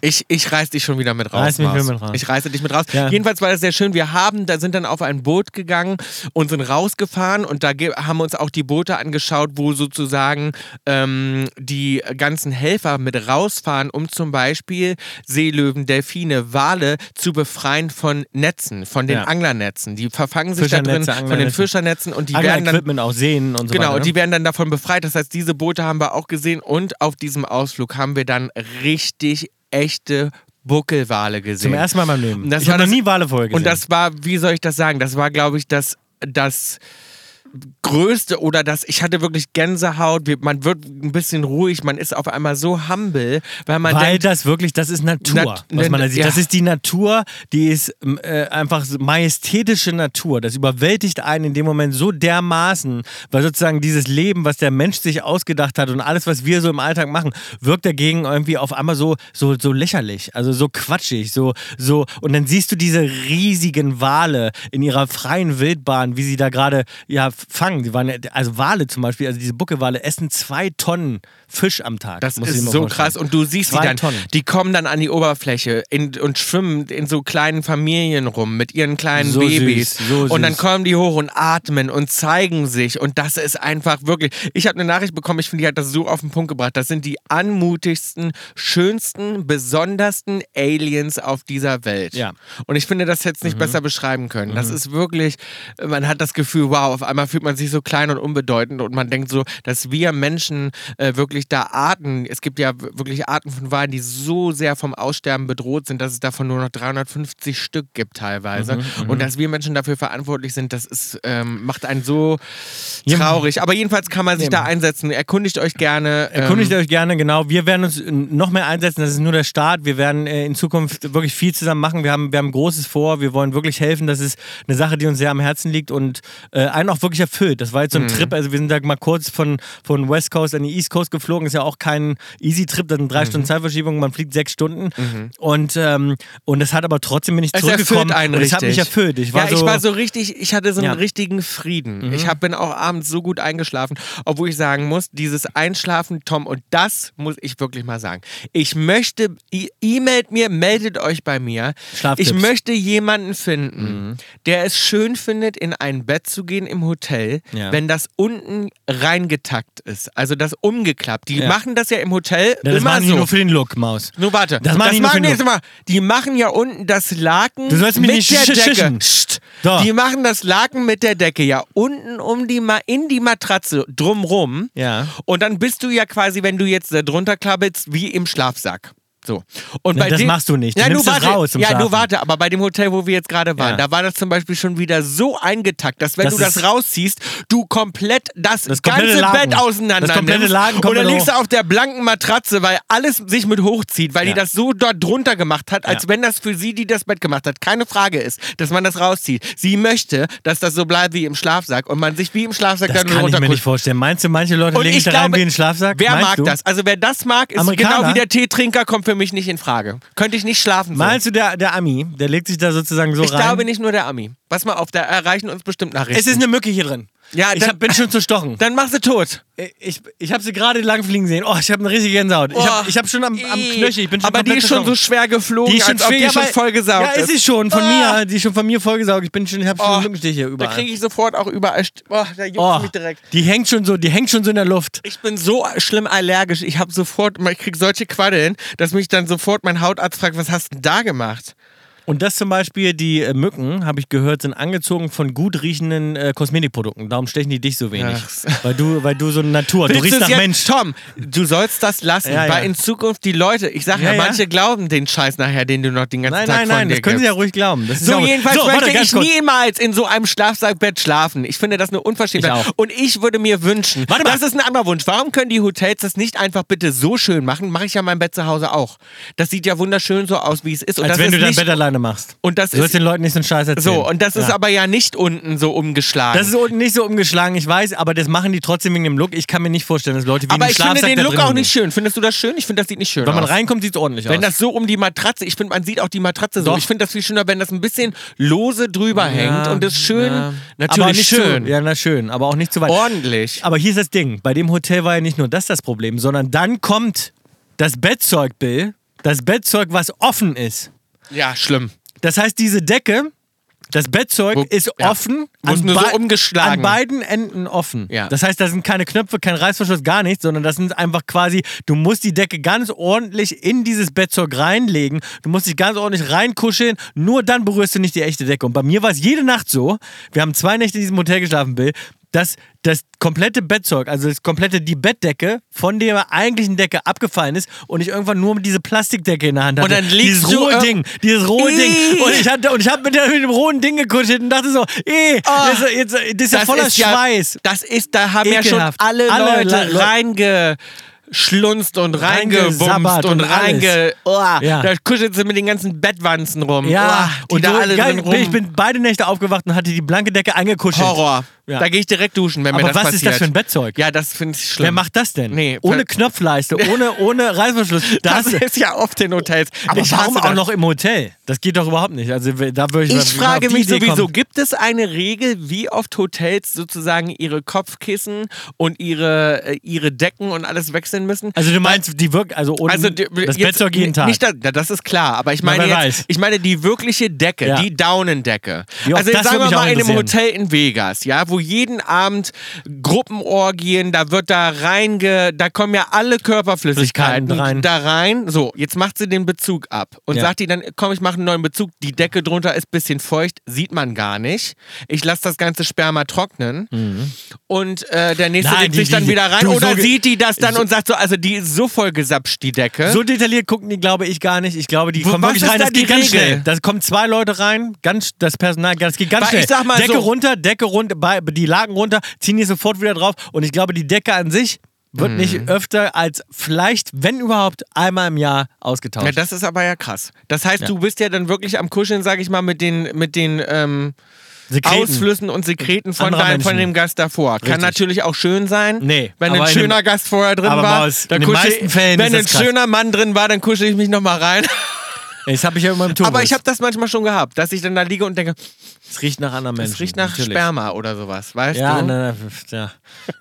ich, ich reiß dich schon wieder mit raus. Reiß mich mit raus. Ich reiße dich mit raus. Ja. Jedenfalls war das sehr schön. Wir haben, da sind dann auf ein Boot gegangen und sind rausgefahren und da haben uns auch die Boote angeschaut, wo sozusagen ähm, die ganzen Helfer mit rausfahren, um zum Beispiel Seelöwen, Delfine, Wale zu befreien von Netzen, von den ja. Anglernetzen. Die verfangen sich da drin von den Fischernetzen und die werden dann auch sehen und so genau, weiter. Genau, die werden dann davon befreit. Das heißt, diese Boote haben wir auch gesehen und auf diesem Ausflug haben wir dann richtig echte Buckelwale gesehen. Zum ersten Mal in meinem Leben. ich habe noch nie Wale vorher gesehen. Und das war, wie soll ich das sagen? Das war, glaube ich, das, das Größte oder das, ich hatte wirklich Gänsehaut, man wird ein bisschen ruhig, man ist auf einmal so humble, weil man Weil denkt, das wirklich, das ist Natur, Nat was man da sieht. Ja. Das ist die Natur, die ist äh, einfach majestätische Natur. Das überwältigt einen in dem Moment so dermaßen, weil sozusagen dieses Leben, was der Mensch sich ausgedacht hat und alles, was wir so im Alltag machen, wirkt dagegen irgendwie auf einmal so, so, so lächerlich, also so quatschig, so, so. Und dann siehst du diese riesigen Wale in ihrer freien Wildbahn, wie sie da gerade, ja, fangen. Die waren, also Wale zum Beispiel, also diese Buckelwale essen zwei Tonnen Fisch am Tag. Das ist so vorstellen. krass. Und du siehst zwei die dann, Tonnen. die kommen dann an die Oberfläche in, und schwimmen in so kleinen Familien rum mit ihren kleinen so Babys. Süß, so und dann kommen die hoch und atmen und zeigen sich. Und das ist einfach wirklich. Ich habe eine Nachricht bekommen, ich finde, die hat das so auf den Punkt gebracht. Das sind die anmutigsten, schönsten, besondersten Aliens auf dieser Welt. Ja. Und ich finde, das hätte es nicht mhm. besser beschreiben können. Mhm. Das ist wirklich, man hat das Gefühl, wow, auf einmal fühlt man sich so klein und unbedeutend und man denkt so, dass wir Menschen äh, wirklich da Arten, es gibt ja wirklich Arten von Walen, die so sehr vom Aussterben bedroht sind, dass es davon nur noch 350 Stück gibt teilweise. Mhm, und dass wir Menschen dafür verantwortlich sind, das ist, ähm, macht einen so traurig. Aber jedenfalls kann man sich da einsetzen. Erkundigt euch gerne. Erkundigt ähm, euch gerne, genau. Wir werden uns noch mehr einsetzen. Das ist nur der Start. Wir werden äh, in Zukunft wirklich viel zusammen machen. Wir haben, wir haben Großes vor. Wir wollen wirklich helfen. Das ist eine Sache, die uns sehr am Herzen liegt und äh, einen auch wirklich erfüllt. Das war jetzt so ein Mhm. Trip. Also wir sind da mal kurz von, von West Coast an die East Coast geflogen. Ist ja auch kein Easy-Trip. Das sind drei Mhm. Stunden Zeitverschiebung. Man fliegt sechs Stunden. Und, ähm, und das hat aber trotzdem bin ich Es zurückgekommen. einen und es hat mich erfüllt. Ich war ja, so, ich war so richtig, ich hatte so einen Ja. Mhm. richtigen Frieden. Ich hab, bin auch abends so gut eingeschlafen, obwohl ich sagen muss, dieses Einschlafen, Tom, und das muss ich wirklich mal sagen. Ich möchte, e-mailt mir, meldet euch bei mir. Schlaftipps. Ich möchte jemanden finden, Mhm. der es schön findet, in ein Bett zu gehen im Hotel, Ja. wenn das unten reingetackt ist. Also das umgeklappt. Die Ja. machen das ja im Hotel Ja, das immer machen die so. nur für den Look, Maus. Nur warte. Das machen die für den jetzt mal. Die machen ja unten das Laken Du sollst mich mit nicht der Decke. So. Die machen das Laken mit der Decke ja unten um die Ma in die Matratze drumrum. Ja. Und dann bist du ja quasi, wenn du jetzt da drunter klappelst, wie im Schlafsack. So. Und Ne, das machst du nicht. Du ja, nimmst nur warte. raus ja, nur warte. Aber bei dem Hotel, wo wir jetzt gerade waren, Ja. da war das zum Beispiel schon wieder so eingetackt, dass wenn Das du das rausziehst, du komplett das, Das ganze Laken. Bett auseinander Das komplette nimmst. Laken Und kommt dann liegst du auf der blanken Matratze, weil alles sich mit hochzieht, weil Ja. die das so dort drunter gemacht hat, als wenn das für sie, die das Bett gemacht hat, keine Frage ist, dass man das rauszieht. Sie möchte, dass das so bleibt wie im Schlafsack und man sich wie im Schlafsack Das dann kann ich mir nicht vorstellen. Meinst du, manche Leute Und legen ich sich da rein wie in den Schlafsack? Wer Meinst mag du? das? Also wer das mag, ist genau wie der Teetrinker, kommt für mich nicht in Frage. Könnte ich nicht schlafen. So. Meinst du, der, der Ami, der legt sich da sozusagen so ich rein? glaube nicht nur der Ami. Pass mal auf, da erreichen uns bestimmt Nachrichten. Es ist eine Mücke hier drin. Ja, ich hab, bin schon zu stochen. dann mach sie tot. Ich, ich habe sie gerade langfliegen sehen. Oh, ich habe eine riesige Gänsehaut. Ich habe ich hab schon am, am. Knöchel. Ich bin schon Aber die ist schon so schwer geflogen, die ist schon als ob die schon vollgesaugt Ja, ist sie schon. Von Ah. mir. Die ist schon von mir vollgesaugt. Ich bin schon, ich habe schon Oh, Mückenstiche Da überall. kriege ich sofort auch überall. Oh, da juckt oh, mich direkt. die hängt schon so, die hängt schon so in der Luft. Ich bin so schlimm allergisch. Ich habe sofort, ich kriege solche Quaddeln, dass mich dann sofort mein Hautarzt fragt, was hast du denn da gemacht? Und das zum Beispiel, die äh, Mücken, habe ich gehört, sind angezogen von gut riechenden äh, Kosmetikprodukten. Darum stechen die dich so wenig. Ach. Weil du, weil du so eine Natur, du Willst riechst du's nach jetzt? Mensch. Tom, du sollst das lassen, Ja, ja. weil in Zukunft die Leute, ich sag ja, Ja, manche glauben den Scheiß nachher, den du noch den ganzen Nein, Tag nein, von nein, dir das können sie ja ruhig glauben. Das ist So, jedenfalls so, möchte ich kurz. niemals in so einem Schlafsackbett schlafen. Ich finde das eine Unverschämtheit. Ich. Und ich würde mir wünschen, Warte mal. das ist ein anderer Wunsch. Warum können die Hotels das nicht einfach bitte so schön machen? Mache ich ja mein Bett zu Hause auch. Das sieht ja wunderschön so aus, wie es ist. Und Als das wenn ist du dein Bett alleine machst. Und das Du sollst ist den Leuten nicht so einen Scheiß erzählen. so, und das ist Ja. aber ja nicht unten so umgeschlagen. Das ist unten nicht so umgeschlagen, ich weiß, aber das machen die trotzdem wegen dem Look. Ich kann mir nicht vorstellen, dass Leute wie aber ich finde den Look auch nicht schön. Findest du das schön? Ich finde, das sieht nicht schön Wenn man aus. reinkommt, sieht es ordentlich Wenn aus. das so um die Matratze, ich finde, man sieht auch die Matratze so. Doch. Ich finde das viel schöner, wenn das ein bisschen lose drüber hängt und es schön, ja. aber natürlich nicht schön, Zu, ja, na schön, aber auch nicht zu weit. ordentlich. Aber hier ist das Ding: Bei dem Hotel war ja nicht nur das das Problem, sondern dann kommt das Bettzeug, Bill. Das Bettzeug, was offen ist. Ja, schlimm. Das heißt, diese Decke, das Bettzeug Wo- ist ja. offen. Muss nur so umgeschlagen. An beiden Enden offen. Ja. Das heißt, da sind keine Knöpfe, kein Reißverschluss, gar nichts, sondern das sind einfach quasi, du musst die Decke ganz ordentlich in dieses Bettzeug reinlegen. Du musst dich ganz ordentlich reinkuscheln. Nur dann berührst du nicht die echte Decke. Und bei mir war es jede Nacht so. Wir haben zwei Nächte in diesem Hotel geschlafen, Bill. Dass das komplette Bettzeug, also das komplette die Bettdecke von der eigentlichen Decke abgefallen ist und ich irgendwann nur diese Plastikdecke in der Hand hatte. Und dann liegst dieses du rohe Ding, dieses rohe. Ding. Und ich hatte und ich habe mit, mit dem rohen Ding gekuschelt und dachte so, eh, Oh. das, ist- jetzt, das ist ja voller Schweiß. das ist, da haben ja schon Ekelhaft. alle, Alle Leute Le- reingeschlunzt und reingebumst und und reinge... Oh, Ja. Da kuschelt sie mit den ganzen Bettwanzen rum. Ja, oh, und da alle geil, rum. ich bin beide Nächte aufgewacht und hatte die blanke Decke eingekuschelt. Horror. Ja. Da gehe ich direkt duschen, wenn mir Aber das was passiert. ist das für ein Bettzeug? Ja, das finde ich schlimm. Wer macht das denn? Nee, ohne Knopfleiste, ohne, ohne Reißverschluss. Das Das, ist ja oft in Hotels. aber Ich warum auch noch im Hotel? Das geht doch überhaupt nicht. Also da würde ich, Ich frage mich Idee sowieso, kommen. gibt es eine Regel, wie oft Hotels sozusagen ihre Kopfkissen und ihre, äh, ihre Decken und alles wechseln müssen? Also du meinst, die wirkt, also, unten, Also die- das jetzt- Bettzeug jeden Tag. Nicht, das ist klar, aber ich meine, jetzt, ich meine die wirkliche Decke, Ja. die Daunendecke. Also sagen wir mal in einem. Hotel in Vegas, ja, wo jeden Abend Gruppenorgien, da wird da reinge, da kommen ja alle Körperflüssigkeiten rein. da rein. So, jetzt macht sie den Bezug ab und Ja. sagt die dann, komm, ich mache einen neuen Bezug. Die Decke drunter ist ein bisschen feucht, sieht man gar nicht. Ich lasse das ganze Sperma trocknen und äh, der nächste Nein, legt die- sich dann die- wieder rein. Oder so sieht die das dann so- und sagt so, also die ist so voll gesapscht, die Decke. So detailliert gucken die, glaube ich, gar nicht. Ich glaube, die Wo- kommen wirklich rein. da Das geht ganz schnell. Da kommen zwei Leute rein, ganz das Personal, das geht ganz Weil schnell. ich sag mal Decke so- runter, Decke runter, bei- die Laken runter, ziehen die sofort wieder drauf. Und ich glaube, die Decke an sich wird Mhm. nicht öfter als vielleicht, wenn überhaupt, einmal im Jahr ausgetauscht. Ja, das ist aber ja krass. Das heißt, Ja. du bist ja dann wirklich am Kuscheln, sag ich mal, mit den, mit den ähm. Ausflüssen und Sekreten von, deinem, von dem Gast davor. Kann Richtig. natürlich auch schön sein. Nee, Wenn ein in schöner dem- Gast vorher drin war, Maus, dann kuschel- wenn ein schöner Mann drin war, dann kuschel ich mich nochmal rein. Das habe ich ja immer im Tourbus. Aber ich habe das manchmal schon gehabt, dass ich dann da liege und denke, Es riecht nach anderen Menschen. es riecht nach natürlich. Sperma oder sowas, weißt Ja, du? nein, nein, ja.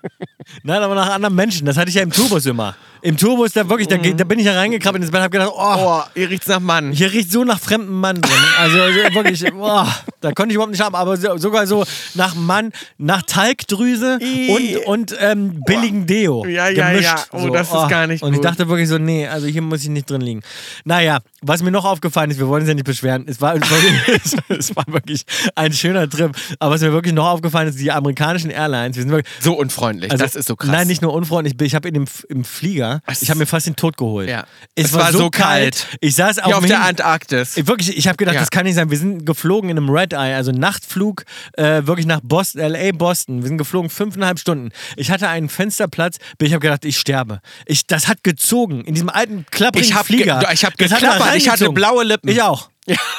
nein, aber nach anderen Menschen. Das hatte ich ja im Tourbus immer. Im Tourbus, da wirklich, da, da bin ich ja reingekrabbelt ins Bett und habe gedacht, oh, Oh, hier riecht's nach Mann. hier riecht so nach fremdem Mann drin. Also also wirklich, oh, da konnte ich überhaupt nicht haben, aber so, sogar so nach Mann, nach Talgdrüse und, und ähm, billigen Deo. Ja, ja, gemischt. ja. Oh, so, das ist gar nicht Und ich gut. dachte wirklich so, nee, also hier muss ich nicht drin liegen. Naja, was mir noch aufgefallen ist, wir wollen uns ja nicht beschweren, es war, es war, es war wirklich ein schöner Trip, aber was mir wirklich noch aufgefallen ist, die amerikanischen Airlines, wir sind wirklich, So unfreundlich, also, das ist so krass. Nein, nicht nur unfreundlich. Ich habe in dem im Flieger, Ich habe mir fast den Tod geholt. Ja. Es, Es war, war so kalt. kalt. Ich saß Hier auf, auf dem der Antarktis. Ich- Wirklich, ich habe gedacht, Ja. das kann nicht sein. Wir sind geflogen in einem Red Eye, also Nachtflug, äh, wirklich nach Boston, LA, Boston. Wir sind geflogen fünfeinhalb Stunden. Ich hatte einen Fensterplatz, ich habe gedacht, ich sterbe. Ich, das hat gezogen in diesem alten klapprigen Ich Flieger. ge- ich hab Das hat da geklappert, ich hatte blaue Lippen. Ich auch.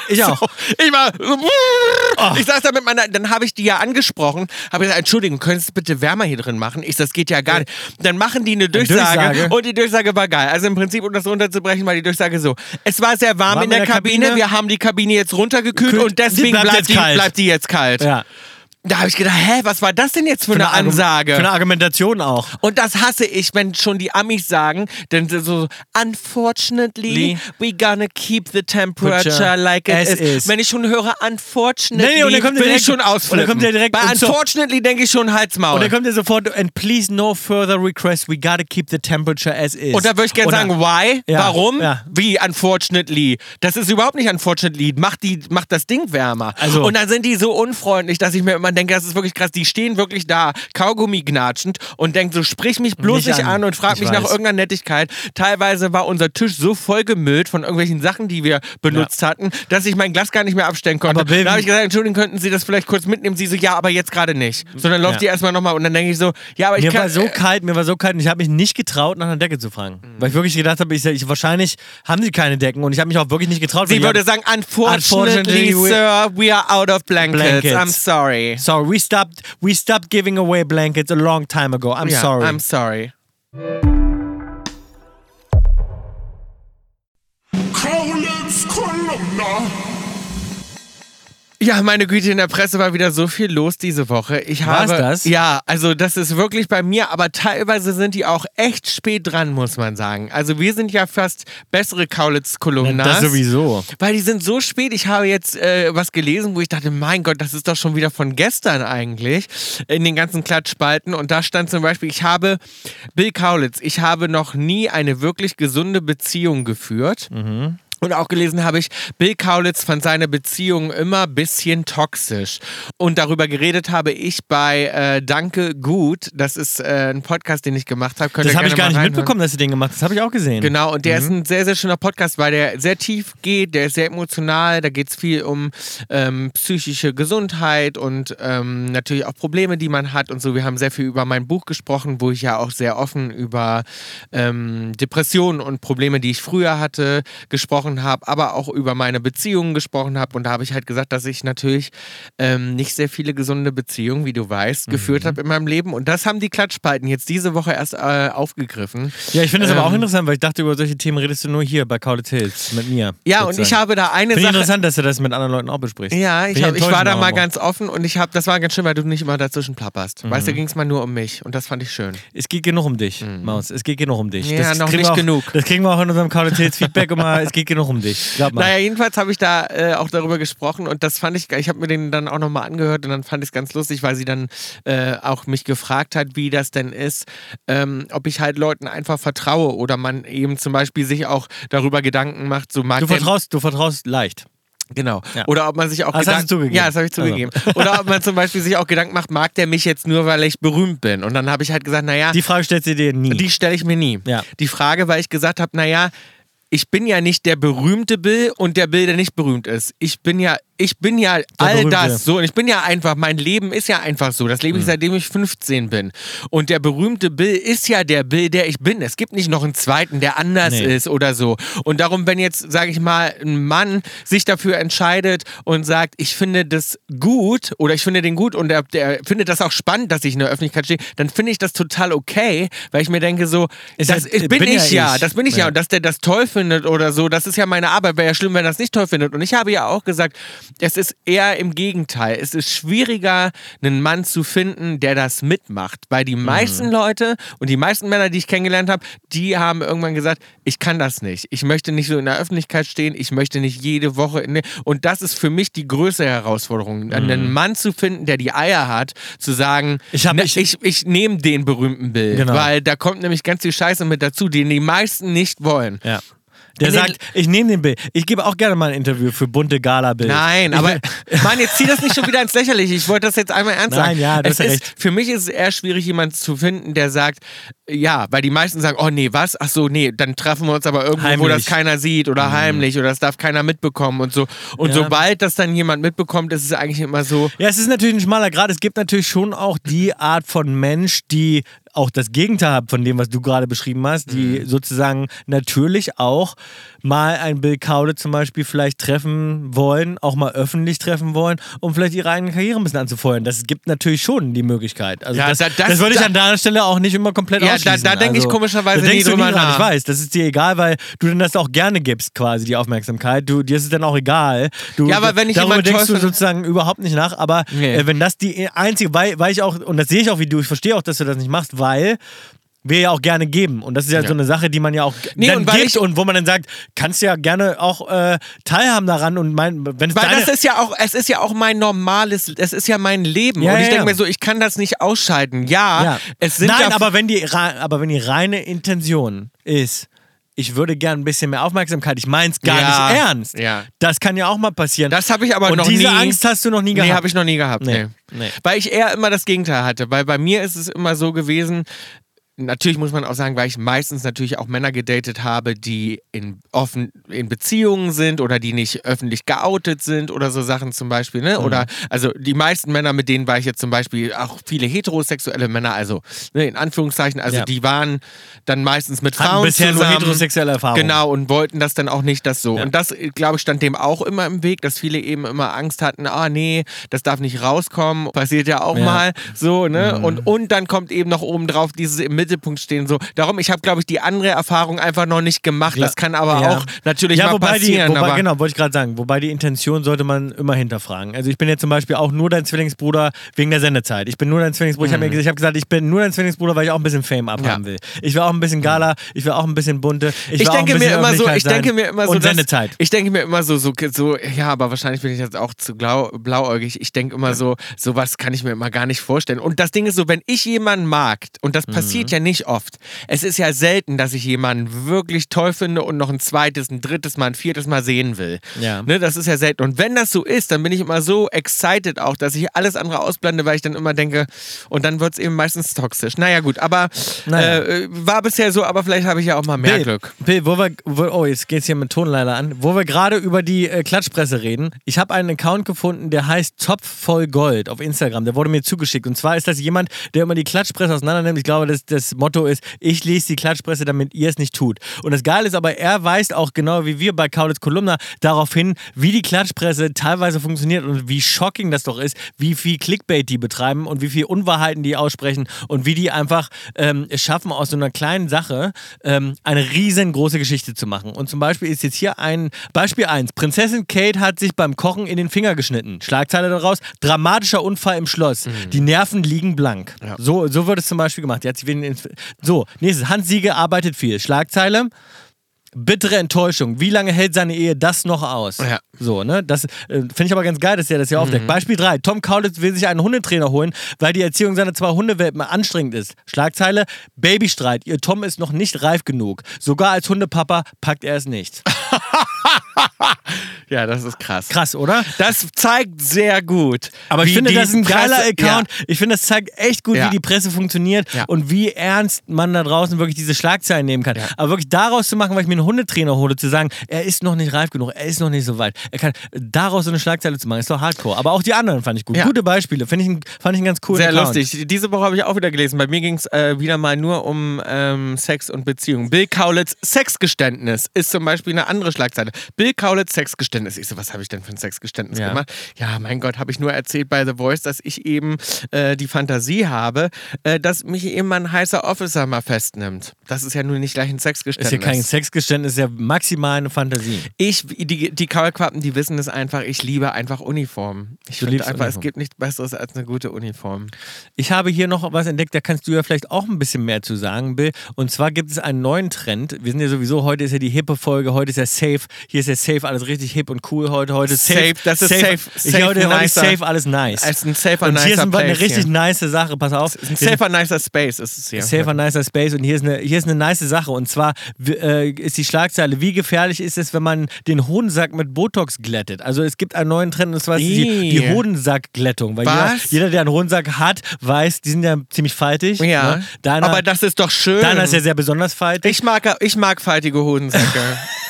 Ich auch. So, ich war. Oh. Ich saß da mit meiner. Dann habe ich die ja angesprochen. Habe gesagt, Entschuldigung, könntest du bitte wärmer hier drin machen? Ich, das geht ja gar nicht. Dann machen die eine Durchsage, Durchsage. und die Durchsage war geil. Also im Prinzip, um das runterzubrechen, war die Durchsage so: Es war sehr warm, Warm in der, Kabine. Wir haben die Kabine jetzt runtergekühlt Kühlt. und deswegen bleibt bleibt, die, bleibt die jetzt kalt. Ja. Da habe ich gedacht, hä, was war das denn jetzt für, eine Argu- Ansage? Für eine Argumentation auch. Und das hasse ich, wenn schon die Amis sagen, denn so, unfortunately, Lee. we gonna keep the temperature like it is. is. Wenn ich schon höre unfortunately, Nee, nee, und dann kommt der will direkt- ich schon und dann ausflippen. kommt der direkt- Bei und so- unfortunately denke ich schon Halsmaul. Und dann kommt er sofort, and please no further request, we gotta keep the temperature as is. Und da würde ich gerne sagen, why? Ja, Warum? ja. Wie unfortunately? Das ist überhaupt nicht unfortunately. Macht, die, macht das Ding wärmer. Also- und dann sind die so unfreundlich, dass ich mir immer denke, das ist wirklich krass. Die stehen wirklich da, Kaugummi gnatschend und denken so, sprich mich bloß Nicht nicht, an. an. und frag Ich mich nach weiß. irgendeiner Nettigkeit. Teilweise war unser Tisch so voll gemüllt von irgendwelchen Sachen, die wir benutzt hatten, dass ich mein Glas gar nicht mehr abstellen konnte. Aber da habe ich gesagt, entschuldigen, könnten Sie das vielleicht kurz mitnehmen? Sie so, ja, aber jetzt gerade nicht. Sondern läuft Ja. die erstmal nochmal und dann denke ich so, ja, aber ich mir kann... war so äh, kalt, mir war so kalt und ich habe mich nicht getraut, nach einer Decke zu fragen. Weil ich wirklich gedacht habe, ich, ich, wahrscheinlich haben sie keine Decken und ich habe mich auch wirklich nicht getraut. Sie würde sagen, unfortunately, Unfortunately, sir, we are out of blankets. Blankets. I'm sorry. Sorry, we stopped, we stopped giving away blankets a long time ago. I'm Ja, sorry. I'm sorry. Ja, meine Güte, in der Presse war wieder so viel los diese Woche. Ich War's habe, das? Ja, also das ist wirklich bei mir, aber teilweise sind die auch echt spät dran, muss man sagen. Also wir sind ja fast bessere Kaulitz-Kolumnas. das sowieso. Weil die sind so spät. Ich habe jetzt äh, was gelesen, wo ich dachte, mein Gott, das ist doch schon wieder von gestern eigentlich. In den ganzen Klatschspalten. Und da stand zum Beispiel, ich habe, Bill Kaulitz, ich habe noch nie eine wirklich gesunde Beziehung geführt. Und auch gelesen habe ich, Bill Kaulitz fand seine Beziehung immer ein bisschen toxisch. Und darüber geredet habe ich bei äh, Danke Gut. Das ist äh, ein Podcast, den ich gemacht habe. Könnt Das habe ich gar nicht reinhören. mitbekommen, dass sie den gemacht hat. Das habe ich auch gesehen. Genau, und der ist Mhm. ein sehr, sehr schöner Podcast, weil der sehr tief geht, der ist sehr emotional, da geht es viel um ähm, psychische Gesundheit und ähm, natürlich auch Probleme, die man hat und so. Wir haben sehr viel über mein Buch gesprochen, wo ich ja auch sehr offen über ähm, Depressionen und Probleme, die ich früher hatte, gesprochen habe, aber auch über meine Beziehungen gesprochen habe. Und da habe ich halt gesagt, dass ich natürlich ähm, nicht sehr viele gesunde Beziehungen, wie du weißt, geführt Mhm. habe in meinem Leben. Und das haben die Klatschspalten jetzt diese Woche erst äh, aufgegriffen. Ja, ich finde das aber auch Ähm, interessant, weil ich dachte, über solche Themen redest du nur hier bei Kaulitz Hills mit mir. Ja, und ich sozusagen. habe da eine ich Sache. interessant, dass du das mit anderen Leuten auch besprichst. Ja, ich, hab, ich war da mal ganz offen und ich habe, das war ganz schön, weil du nicht immer dazwischen plapperst. Weißt du, Mhm. ging es mal nur um mich und das fand ich schön. Es geht genug um dich, Maus. Es geht genug um dich. Mhm. Ja, das noch nicht auch, genug. Das kriegen wir auch in unserem Kaulitz Hills Feedback immer. Es geht genug um dich. Glaub mal. Naja, jedenfalls habe ich da äh, auch darüber gesprochen und das fand ich, ich habe mir den dann auch nochmal angehört und dann fand ich es ganz lustig, weil sie dann äh, auch mich gefragt hat, wie das denn ist, ähm, ob ich halt Leuten einfach vertraue oder man eben zum Beispiel sich auch darüber Gedanken macht, so mag du vertraust, du vertraust leicht. Genau. Ja. Oder ob man sich auch Ah, das hast du Gedanken. zugegeben. Ja, das habe ich zugegeben. Oder ob man zum Beispiel sich auch Gedanken macht, mag der mich jetzt nur, weil ich berühmt bin? Und dann habe ich halt gesagt, naja, Die Frage stellst du dir nie. die stelle ich mir nie. Ja. Die Frage, weil ich gesagt habe, naja, ich bin ja nicht der berühmte Bill und der Bill, der nicht berühmt ist. Ich bin ja, ich bin ja all Berühmte. das so. Und ich bin ja einfach, mein Leben ist ja einfach so. Das lebe ich seitdem ich 15 bin. Und der berühmte Bill ist ja der Bill, der ich bin. Es gibt nicht noch einen zweiten, der anders Nee. ist oder so. Und darum, wenn jetzt, sage ich mal, ein Mann sich dafür entscheidet und sagt, ich finde das gut oder ich finde den gut und der, der findet das auch spannend, dass ich in der Öffentlichkeit stehe, dann finde ich das total okay, weil ich mir denke so, Ist das ja- bin, bin ich ja, ich. das bin ich ja. Ja. Und dass der das toll findet oder so, das ist ja meine Arbeit. Wäre ja schlimm, wenn er das nicht toll findet. Und ich habe ja auch gesagt, es ist eher im Gegenteil. Es ist schwieriger, einen Mann zu finden, der das mitmacht. Weil die Mhm. meisten Leute und die meisten Männer, die ich kennengelernt habe, die haben irgendwann gesagt, ich kann das nicht. Ich möchte nicht so in der Öffentlichkeit stehen. Ich möchte nicht jede Woche in der Und das ist für mich die größte Herausforderung. Einen Mann zu finden, der die Eier hat, zu sagen, Mhm. Ich hab- ne, ich- ich, ich nehme den berühmten Bild. Genau. Weil da kommt nämlich ganz viel Scheiße mit dazu, den die meisten nicht wollen. Ja. Der den- sagt, ich nehme den Bild. Ich gebe auch gerne mal ein Interview für bunte Gala-Bild. Nein, aber Mann, jetzt zieh das nicht schon wieder ins Lächerliche. Ich wollte das jetzt einmal ernst Nein, sagen. ja, du es ist, recht. Für mich ist es eher schwierig, jemanden zu finden, der sagt, ja, weil die meisten sagen, oh nee, was? Ach so, nee, dann treffen wir uns aber irgendwo, wo Heimlich. das keiner sieht oder heimlich oder das darf keiner mitbekommen und so. Und Ja. sobald das dann jemand mitbekommt, ist es eigentlich immer so, Ja, es ist natürlich ein schmaler Grad. Es gibt natürlich schon auch die Art von Mensch, die auch das Gegenteil hat von dem, was du gerade beschrieben hast, die Mhm. sozusagen natürlich auch mal ein Bill Kaude zum Beispiel vielleicht treffen wollen, auch mal öffentlich treffen wollen, um vielleicht ihre eigene Karriere ein bisschen anzufeuern. Das gibt natürlich schon die Möglichkeit. Also Ja, das, da- das- das würde ich an deiner Stelle auch nicht immer komplett Ja, da- ausschließen. da denke ich Also, komischerweise da denkst nie drüber nach. Ich weiß, das ist dir egal, weil du dann das auch gerne gibst, quasi die Aufmerksamkeit. Du, dir ist es dann auch egal. Du, Ja, aber wenn ich darüber denkst du sozusagen überhaupt nicht nach. Aber Nee. äh, wenn das die einzige, weil, weil ich auch, und das sehe ich auch wie du, ich verstehe auch, dass du das nicht machst, weil wir ja auch gerne geben. Und das ist ja, Ja. so eine Sache, die man ja auch Nee, dann und weil gibt und wo man dann sagt, kannst ja gerne auch äh, teilhaben daran und mein, wenn es Weil das ist ja auch, es ist ja auch mein normales, es ist ja mein Leben. Ja, und ich ja, denke mir so, ich kann das nicht ausschalten. Ja, es sind Nein, ja aber wenn die aber wenn die reine Intention ist, ich würde gern ein bisschen mehr Aufmerksamkeit, ich mein's gar Ja, nicht ernst. ja. Das kann ja auch mal passieren. Das habe ich aber und noch diese nie. Angst hast du noch nie gehabt. Nee, habe ich noch nie gehabt. Nee, Nee. nee. Weil ich eher immer das Gegenteil hatte. Weil bei mir ist es immer so gewesen, Natürlich muss man auch sagen, weil ich meistens natürlich auch Männer gedatet habe, die in, offen, in Beziehungen sind oder die nicht öffentlich geoutet sind oder so Sachen zum Beispiel. Ne? Mhm. Oder also die meisten Männer, mit denen war ich jetzt zum Beispiel auch viele heterosexuelle Männer, also ne, in Anführungszeichen, also Ja. die waren dann meistens mit Hatten Frauen bisher nur zusammen. heterosexuelle Erfahrungen. Genau, und wollten das dann auch nicht das so. Ja. Und das, glaube ich, stand dem auch immer im Weg, dass viele eben immer Angst hatten, ah nee, das darf nicht rauskommen. Passiert ja auch Ja. mal so, ne? Und, und dann kommt eben noch oben drauf dieses im Mittelpunkt stehen. So. Darum, ich habe, glaube ich, die andere Erfahrung einfach noch nicht gemacht. Das kann aber Ja. auch natürlich ja, mal wobei passieren. Die, wobei, genau, wollte ich gerade sagen. Wobei die Intention sollte man immer hinterfragen. Also ich bin jetzt zum Beispiel auch nur dein Zwillingsbruder wegen der Sendezeit. Ich bin nur dein Zwillingsbruder. Ich habe mir gesagt, ich hab gesagt, ich bin nur dein Zwillingsbruder, weil ich auch ein bisschen Fame abhaben will. Ich will auch ein bisschen Gala, ich will auch ein bisschen bunte. Ich, ich denke mir immer so, ich denke mir immer so, und dass- Sendezeit. ich denke mir immer so, so, so, ja, aber wahrscheinlich bin ich jetzt auch zu blau, blauäugig. Ich denke immer so, sowas kann ich mir immer gar nicht vorstellen. Und das Ding ist so, wenn ich jemanden mag, und das passiert Mhm. ja nicht oft, es ist ja selten, dass ich jemanden wirklich toll finde und noch ein zweites, ein drittes Mal, ein viertes Mal sehen will. Ja. Ne, das ist ja selten. Und wenn das so ist, dann bin ich immer so excited auch, dass ich alles andere ausblende, weil ich dann immer denke, und dann wird es eben meistens toxisch. Naja, gut, aber Naja. äh, war bisher so, aber vielleicht habe ich ja auch mal mehr Bill, Glück. Bill, wo wir, wo, oh, jetzt geht's hier mit Ton leider an. Wo wir gerade über die äh, Klatschpresse reden. Ich habe einen Account gefunden, der heißt Topf voll Gold auf Instagram. Der wurde mir zugeschickt. Und zwar ist das jemand, der immer die Klatschpresse auseinandernimmt. Ich glaube, das, das Motto ist, ich lese die Klatschpresse, damit ihr es nicht tut. Und das Geile ist aber, er weist auch genau wie wir bei Kaulitz Kolumna darauf hin, wie die Klatschpresse teilweise funktioniert und wie shocking das doch ist, wie viel Clickbait die betreiben und wie viel Unwahrheiten die aussprechen und wie die einfach ähm, es schaffen, aus so einer kleinen Sache ähm, eine riesengroße Geschichte zu machen. Und zum Beispiel ist jetzt hier ein Beispiel 1. Prinzessin Kate hat sich beim Kochen in den Finger geschnitten. Schlagzeile daraus, dramatischer Unfall im Schloss. Die Nerven liegen blank. Ja. So, so wird es zum Beispiel gemacht. Die hat sich wegen den- so, nächstes. Hans Siege arbeitet viel. Schlagzeile. Bittere Enttäuschung. Wie lange hält seine Ehe das noch aus? Ja. So, ne? Das äh, finde ich aber ganz geil, dass er das hier aufdeckt. Beispiel 3. Tom Kaulitz will sich einen Hundetrainer holen, weil die Erziehung seiner zwei Hundewelpen anstrengend ist. Schlagzeile: Babystreit. Ihr Tom ist noch nicht reif genug. Sogar als Hundepapa packt er es nicht. Ja, das ist krass. Krass, oder? Das zeigt sehr gut. Aber ich finde, das ist ein geiler Presse- Account. Ich finde, das zeigt echt gut, Ja. wie die Presse funktioniert Ja. und wie ernst man da draußen wirklich diese Schlagzeilen nehmen kann. Aber wirklich daraus zu machen, weil ich mir einen Hundetrainer hole, zu sagen, er ist noch nicht reif genug, er ist noch nicht so weit. Er kann daraus so eine Schlagzeile zu machen, ist doch hardcore. Aber auch die anderen fand ich gut. Ja. Gute Beispiele. Finde ich, fand ich einen ganz coolen Sehr Account. lustig. Diese Woche habe ich auch wieder gelesen. Bei mir ging es äh, wieder mal nur um ähm, Sex und Beziehung. Bill Kaulitz Sexgeständnis ist zum Beispiel eine andere Schlagzeile. Bill Kaulitz Sexgeständnis. Ich so, was habe ich denn für ein Sexgeständnis Ja. gemacht? Ja, mein Gott, habe ich nur erzählt bei The Voice, dass ich eben äh, die Fantasie habe, äh, dass mich eben ein heißer Officer mal festnimmt. Das ist ja nun nicht gleich ein Ist Sexgeständnis. ja kein Sexgeständnis, ist ja maximal eine Fantasie. Ich, die, die Kaulquappen, die wissen es einfach, ich liebe einfach Uniformen. Ich Du liebst einfach, es Uniform. gibt nichts Besseres als eine gute Uniform. Ich habe hier noch was entdeckt, da kannst du ja vielleicht auch ein bisschen mehr zu sagen, Bill. Und zwar gibt es einen neuen Trend. Wir sind ja sowieso, heute ist ja die hippe Folge, heute ist ja safe. Hier ist ja safe, alles richtig hip und cool heute. Heute ist safe. Safe, das ist safe. Ich Safe, heute, heute ist nicer. safe, alles nice. Es ist ein safer, und hier ist ein- eine Place richtig hier. nice Sache, pass auf. Ein safer, nicer Space ist es hier. Safer, nicer Space und hier ist eine, hier ist eine nice Sache. Und zwar äh, ist die Schlagzeile, wie gefährlich ist es, wenn man den Hodensack mit Botox glättet? Also es gibt einen neuen Trend und zwar ist die, die. Hodensackglättung. Weil jeder, jeder, der einen Hodensack hat, weiß, die sind ja ziemlich faltig. Ja, Ne? Deiner, aber das ist doch schön. deiner ist ja sehr besonders faltig. ich, mag, ich mag faltige Hodensäcke.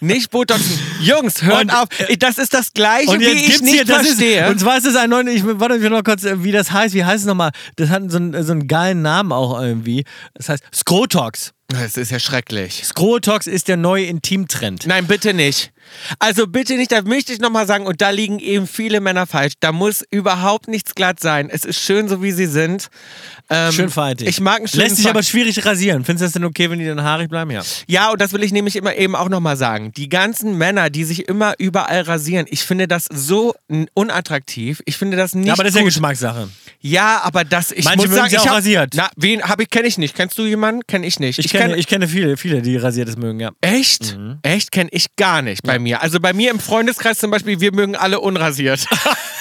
nicht Botoxen. Jungs, hört Und, auf. Das ist das Gleiche, und wie ich nicht hier, das verstehe. ist, und zwar ist es ein neuer, ich warte ich will noch kurz, äh, wie das heißt, wie heißt es nochmal? Das hat so einen, so einen geilen Namen auch irgendwie. Das heißt Skrotox. das ist ja schrecklich. Skrotox ist der neue Intimtrend. Nein, bitte nicht. Also bitte nicht, da möchte ich nochmal sagen, und da liegen eben viele Männer falsch. Da muss überhaupt nichts glatt sein. Es ist schön, so wie sie sind. Ähm, Schön faltig. Ich mag einen schönen Lässt sich aber schwierig rasieren. Findest du das denn okay, wenn die dann haarig bleiben? Ja. Ja, und das will ich nämlich immer eben auch nochmal sagen. Die ganzen Männer, die sich immer überall rasieren, ich finde das so unattraktiv. Ich finde das nicht ja aber das ist ja. Geschmackssache. Ja, aber das, ich Manche muss mögen sagen, ich auch hab, rasiert. Na, wen habe ich, kenne ich nicht. Kennst du jemanden? Kenne ich nicht. Ich, kenne, ich kenne viele, viele, die rasiertes mögen, ja. Echt? Mhm. Echt? Kenne ich gar nicht bei mir. Also bei mir im Freundeskreis zum Beispiel, wir mögen alle unrasiert.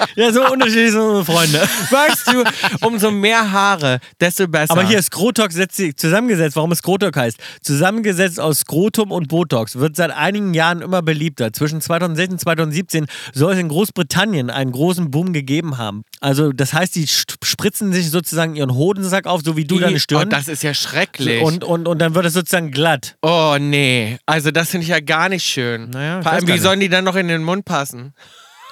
Ja, so unterschiedlich sind unsere Freunde. weißt du, umso mehr Haare, desto besser. Aber hier setzt sich zusammengesetzt, warum es Skrotox heißt. Zusammengesetzt aus Skrotum und Botox wird seit einigen Jahren immer beliebter. Zwischen 2016 und 2017 soll es in Großbritannien einen großen Boom gegeben haben. Also das heißt, die spritzen sich sozusagen ihren Hodensack auf, so wie du deine Oh, Stirn. das ist ja schrecklich. und, und, und dann wird es sozusagen glatt. oh nee, also das finde ich ja gar nicht schön. Naja, Vor allem, wie sollen die dann noch in den Mund passen?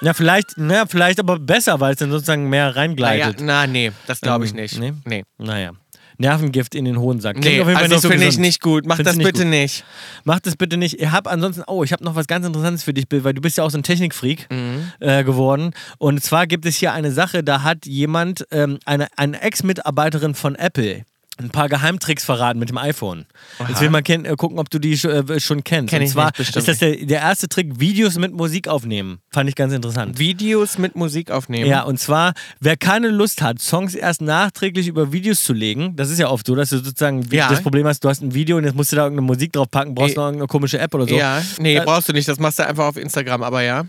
Ja, vielleicht, naja, vielleicht aber besser, weil es dann sozusagen mehr reingleitet. na nee, das glaube ich Ähm, nicht. nee? nee. Naja. Nervengift in den Hodensack. Klingt Nee, auf jeden Fall also so finde ich gesund. nicht gut. Mach Findest das du nicht bitte gut? nicht. Mach das bitte nicht. Ich habe ansonsten, oh, ich habe noch was ganz Interessantes für dich, Bill, weil du bist ja auch so ein Technikfreak Mhm. äh, geworden. Und zwar gibt es hier eine Sache, da hat jemand, ähm, eine, eine Ex-Mitarbeiterin von Apple, ein paar Geheimtricks verraten mit dem iPhone. Jetzt will man äh, gucken, ob du die sch äh, schon kennst. Kenn Und ich zwar nicht, ist das der, der erste Trick, Videos mit Musik aufnehmen. Fand ich ganz interessant. Videos mit Musik aufnehmen. Ja, und zwar, wer keine Lust hat, Songs erst nachträglich über Videos zu legen, das ist ja oft so, dass du sozusagen Ja. das Problem hast, du hast ein Video und jetzt musst du da irgendeine Musik drauf packen, brauchst Eh. noch irgendeine komische App oder so. Ja, nee, Äh, brauchst du nicht. Das machst du einfach auf Instagram, aber ja.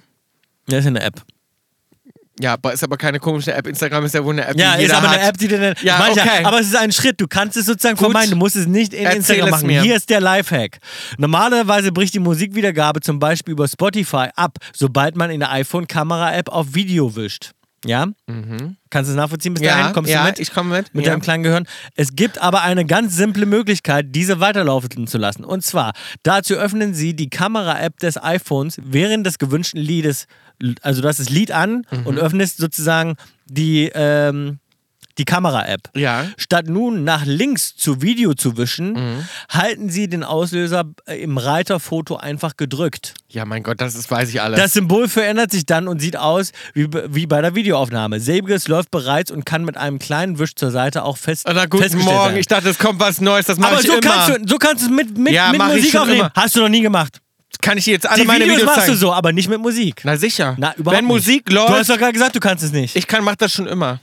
Ja, ist eine App. Ja, aber ist aber keine komische App. Instagram ist ja wohl eine App, Ja, die ist jeder aber hat. eine App, die dir dann. Ja, Manche- okay. Aber es ist ein Schritt. Du kannst es sozusagen Gut. vermeiden. Du musst es nicht in Erzähl Instagram machen. mir. Hier ist der Lifehack. Normalerweise bricht die Musikwiedergabe zum Beispiel über Spotify ab, sobald man in der iPhone-Kamera-App auf Video wischt. Ja? Kannst du es nachvollziehen bis Mhm. Ja, dahin? Kommst ja, du mit? ich komme mit. Mit ja. deinem kleinen Gehirn. Es gibt aber eine ganz simple Möglichkeit, diese weiterlaufen zu lassen. Und zwar, dazu öffnen Sie die Kamera-App des iPhones während des gewünschten Liedes. Also du hast das Lied an Mhm. und öffnest sozusagen die, ähm, die Kamera-App. Ja. Statt nun nach links zu Video zu wischen, Mhm. halten Sie den Auslöser im Reiterfoto einfach gedrückt. ja, mein Gott, das ist, weiß ich alles. Das Symbol verändert sich dann und sieht aus wie, wie bei der Videoaufnahme. Selbiges läuft bereits und kann mit einem kleinen Wisch zur Seite auch fest Oder guten Morgen, werden. ich dachte, es kommt was Neues, das mache Aber ich so immer. kannst, du, so kannst du es mit, mit, Ja, mit Musik aufnehmen. immer. Hast du noch nie gemacht. Kann ich dir jetzt alle Die meine Videos, Videos machst zeigen? du so, aber nicht mit Musik. Na sicher. Na, überhaupt Wenn nicht. Musik Du hast läuft, doch gerade gesagt, du kannst es nicht. ich kann, mach das schon immer.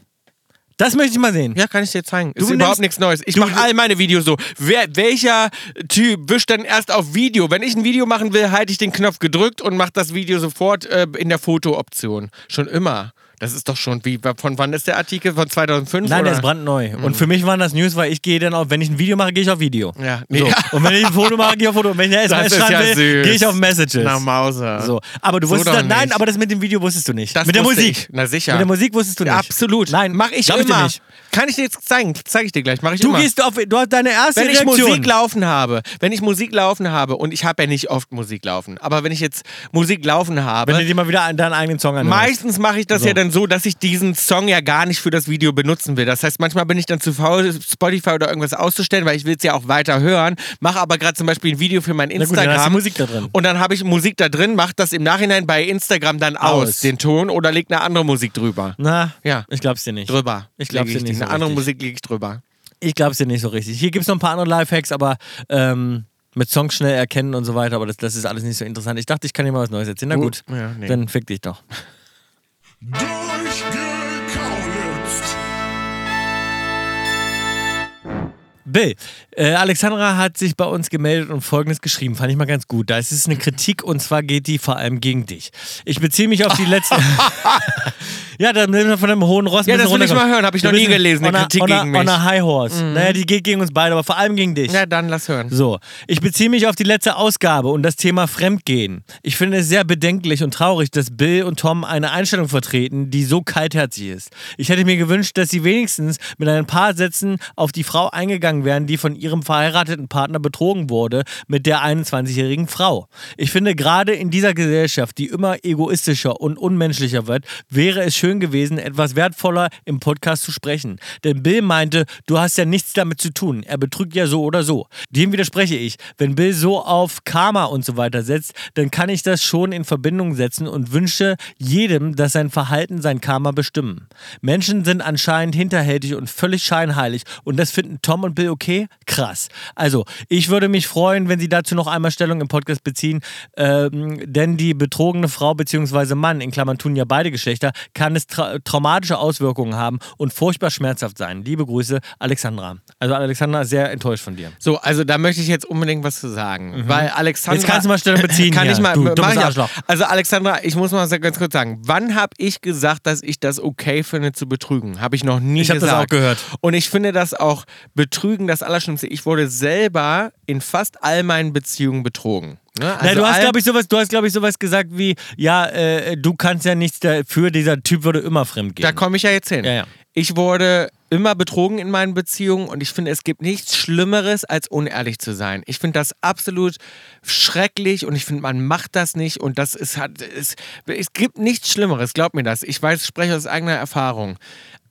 Das möchte ich mal sehen. Ja, kann ich dir zeigen. Ist Du überhaupt nimmst- nichts Neues. Ich mache all meine Videos so. Wer, welcher Typ wischt dann erst auf Video? Wenn ich ein Video machen will, halte ich den Knopf gedrückt und mache das Video sofort äh, in der Fotooption. Schon immer. Das ist doch schon wie, von wann ist der Artikel? Von 2005? Nein, oder? der ist brandneu. Und für mich waren das News, weil ich gehe dann auf, wenn ich ein Video mache, gehe ich auf Video. Ja, So. ja. Und wenn ich ein Foto mache, gehe ich auf Foto. Und wenn ich eine SMS schreiben ja will, gehe ich auf Messages. Na, Mauser. So. Aber du So wusstest dann, nein, aber das mit dem Video wusstest du nicht. Das mit der Musik. ich. Na sicher. Mit der Musik wusstest du nicht. Ja, absolut. Nein, Mach ich glaub immer. dir nicht. Kann ich dir jetzt zeigen? Zeige ich dir gleich. Mach ich Du immer. gehst auf, du hast deine erste wenn ich Reaktion. Musik laufen habe, wenn ich Musik laufen habe und ich habe ja nicht oft Musik laufen, aber wenn ich jetzt Musik laufen habe, wenn du dir mal wieder deinen eigenen Song anhörst. Meistens mache ich das So. ja dann so, dass ich diesen Song ja gar nicht für das Video benutzen will. Das heißt, manchmal bin ich dann zu faul, Spotify oder irgendwas auszustellen, weil ich will es ja auch weiter hören, mache aber gerade zum Beispiel ein Video für mein gut, dann Instagram. hast du Musik da drin. Und dann habe ich Musik da drin, mache das im Nachhinein bei Instagram dann aus, Aus. den Ton, oder leg eine andere Musik drüber. Na, Ja. ich glaub's dir nicht. Drüber. Ich glaub's Leg dir nicht Eine so andere richtig. Musik lege ich drüber. Ich glaub's dir nicht so richtig. Hier gibt's noch ein paar andere Lifehacks, aber ähm, mit Songs schnell erkennen und so weiter, aber das, das ist alles nicht so interessant. Ich dachte, ich kann dir mal was Neues erzählen. Na gut, Ja, nee. dann fick dich doch. Bill, äh, Alexandra hat sich bei uns gemeldet und folgendes geschrieben, fand ich mal ganz gut. Da ist es eine Kritik und zwar geht die vor allem gegen dich. Ich beziehe mich auf die letzte. ja, dann sind wir von einem hohen Ross. Ja, das will ich mal hören, hab ich noch nie gelesen, eine Kritik on a, gegen mich. Mhm. On a High Horse. Naja, die geht gegen uns beide, aber vor allem gegen dich. Ja, dann lass hören. So, ich beziehe mich auf die letzte Ausgabe und das Thema Fremdgehen. Ich finde es sehr bedenklich und traurig, dass Bill und Tom eine Einstellung vertreten, die so kaltherzig ist. Ich hätte mir gewünscht, dass sie wenigstens mit ein paar Sätzen auf die Frau eingegangen wären, die von ihrem verheirateten Partner betrogen wurde, mit der 21-jährigen Frau. Ich finde, gerade in dieser Gesellschaft, die immer egoistischer und unmenschlicher wird, wäre es schön gewesen, etwas wertvoller im Podcast zu sprechen. Denn Bill meinte, du hast ja nichts damit zu tun. Er betrügt ja so oder so. Dem widerspreche ich. Wenn Bill so auf Karma und so weiter setzt, dann kann ich das schon in Verbindung setzen und wünsche jedem, dass sein Verhalten sein Karma bestimmen. Menschen sind anscheinend hinterhältig und völlig scheinheilig und das finden Tom und Bill okay? Krass. Also, ich würde mich freuen, wenn Sie dazu noch einmal Stellung im Podcast beziehen, ähm, denn die betrogene Frau bzw. Mann, in Klammern tun ja beide Geschlechter, kann es tra traumatische Auswirkungen haben und furchtbar schmerzhaft sein. Liebe Grüße, Alexandra. Also, Alexandra, sehr enttäuscht von dir. So, also da möchte ich jetzt unbedingt was zu sagen. Weil Alexandra. Mhm. Jetzt kannst du mal Stellung beziehen Kann hier. ich mal. Du dummes ich. Arschloch. Also, Alexandra, ich muss mal ganz kurz sagen, wann habe ich gesagt, dass ich das okay finde zu betrügen? Habe ich noch nie Ich hab das gesagt. auch gehört. Und ich finde das auch Betrügen das Allerschlimmste. Ich wurde selber in fast all meinen Beziehungen betrogen. Ne? Nein, du hast, glaube ich, sowas, du hast, glaube ich, sowas gesagt wie, ja, äh, du kannst ja nichts dafür, dieser Typ würde immer fremd gehen. Da komme ich ja jetzt hin. Ja, ja. Ich wurde immer betrogen in meinen Beziehungen und ich finde, es gibt nichts Schlimmeres, als unehrlich zu sein. Ich finde das absolut schrecklich und ich finde, man macht das nicht und das ist hat es, es gibt nichts Schlimmeres, glaub mir das. Ich weiß, ich spreche aus eigener Erfahrung.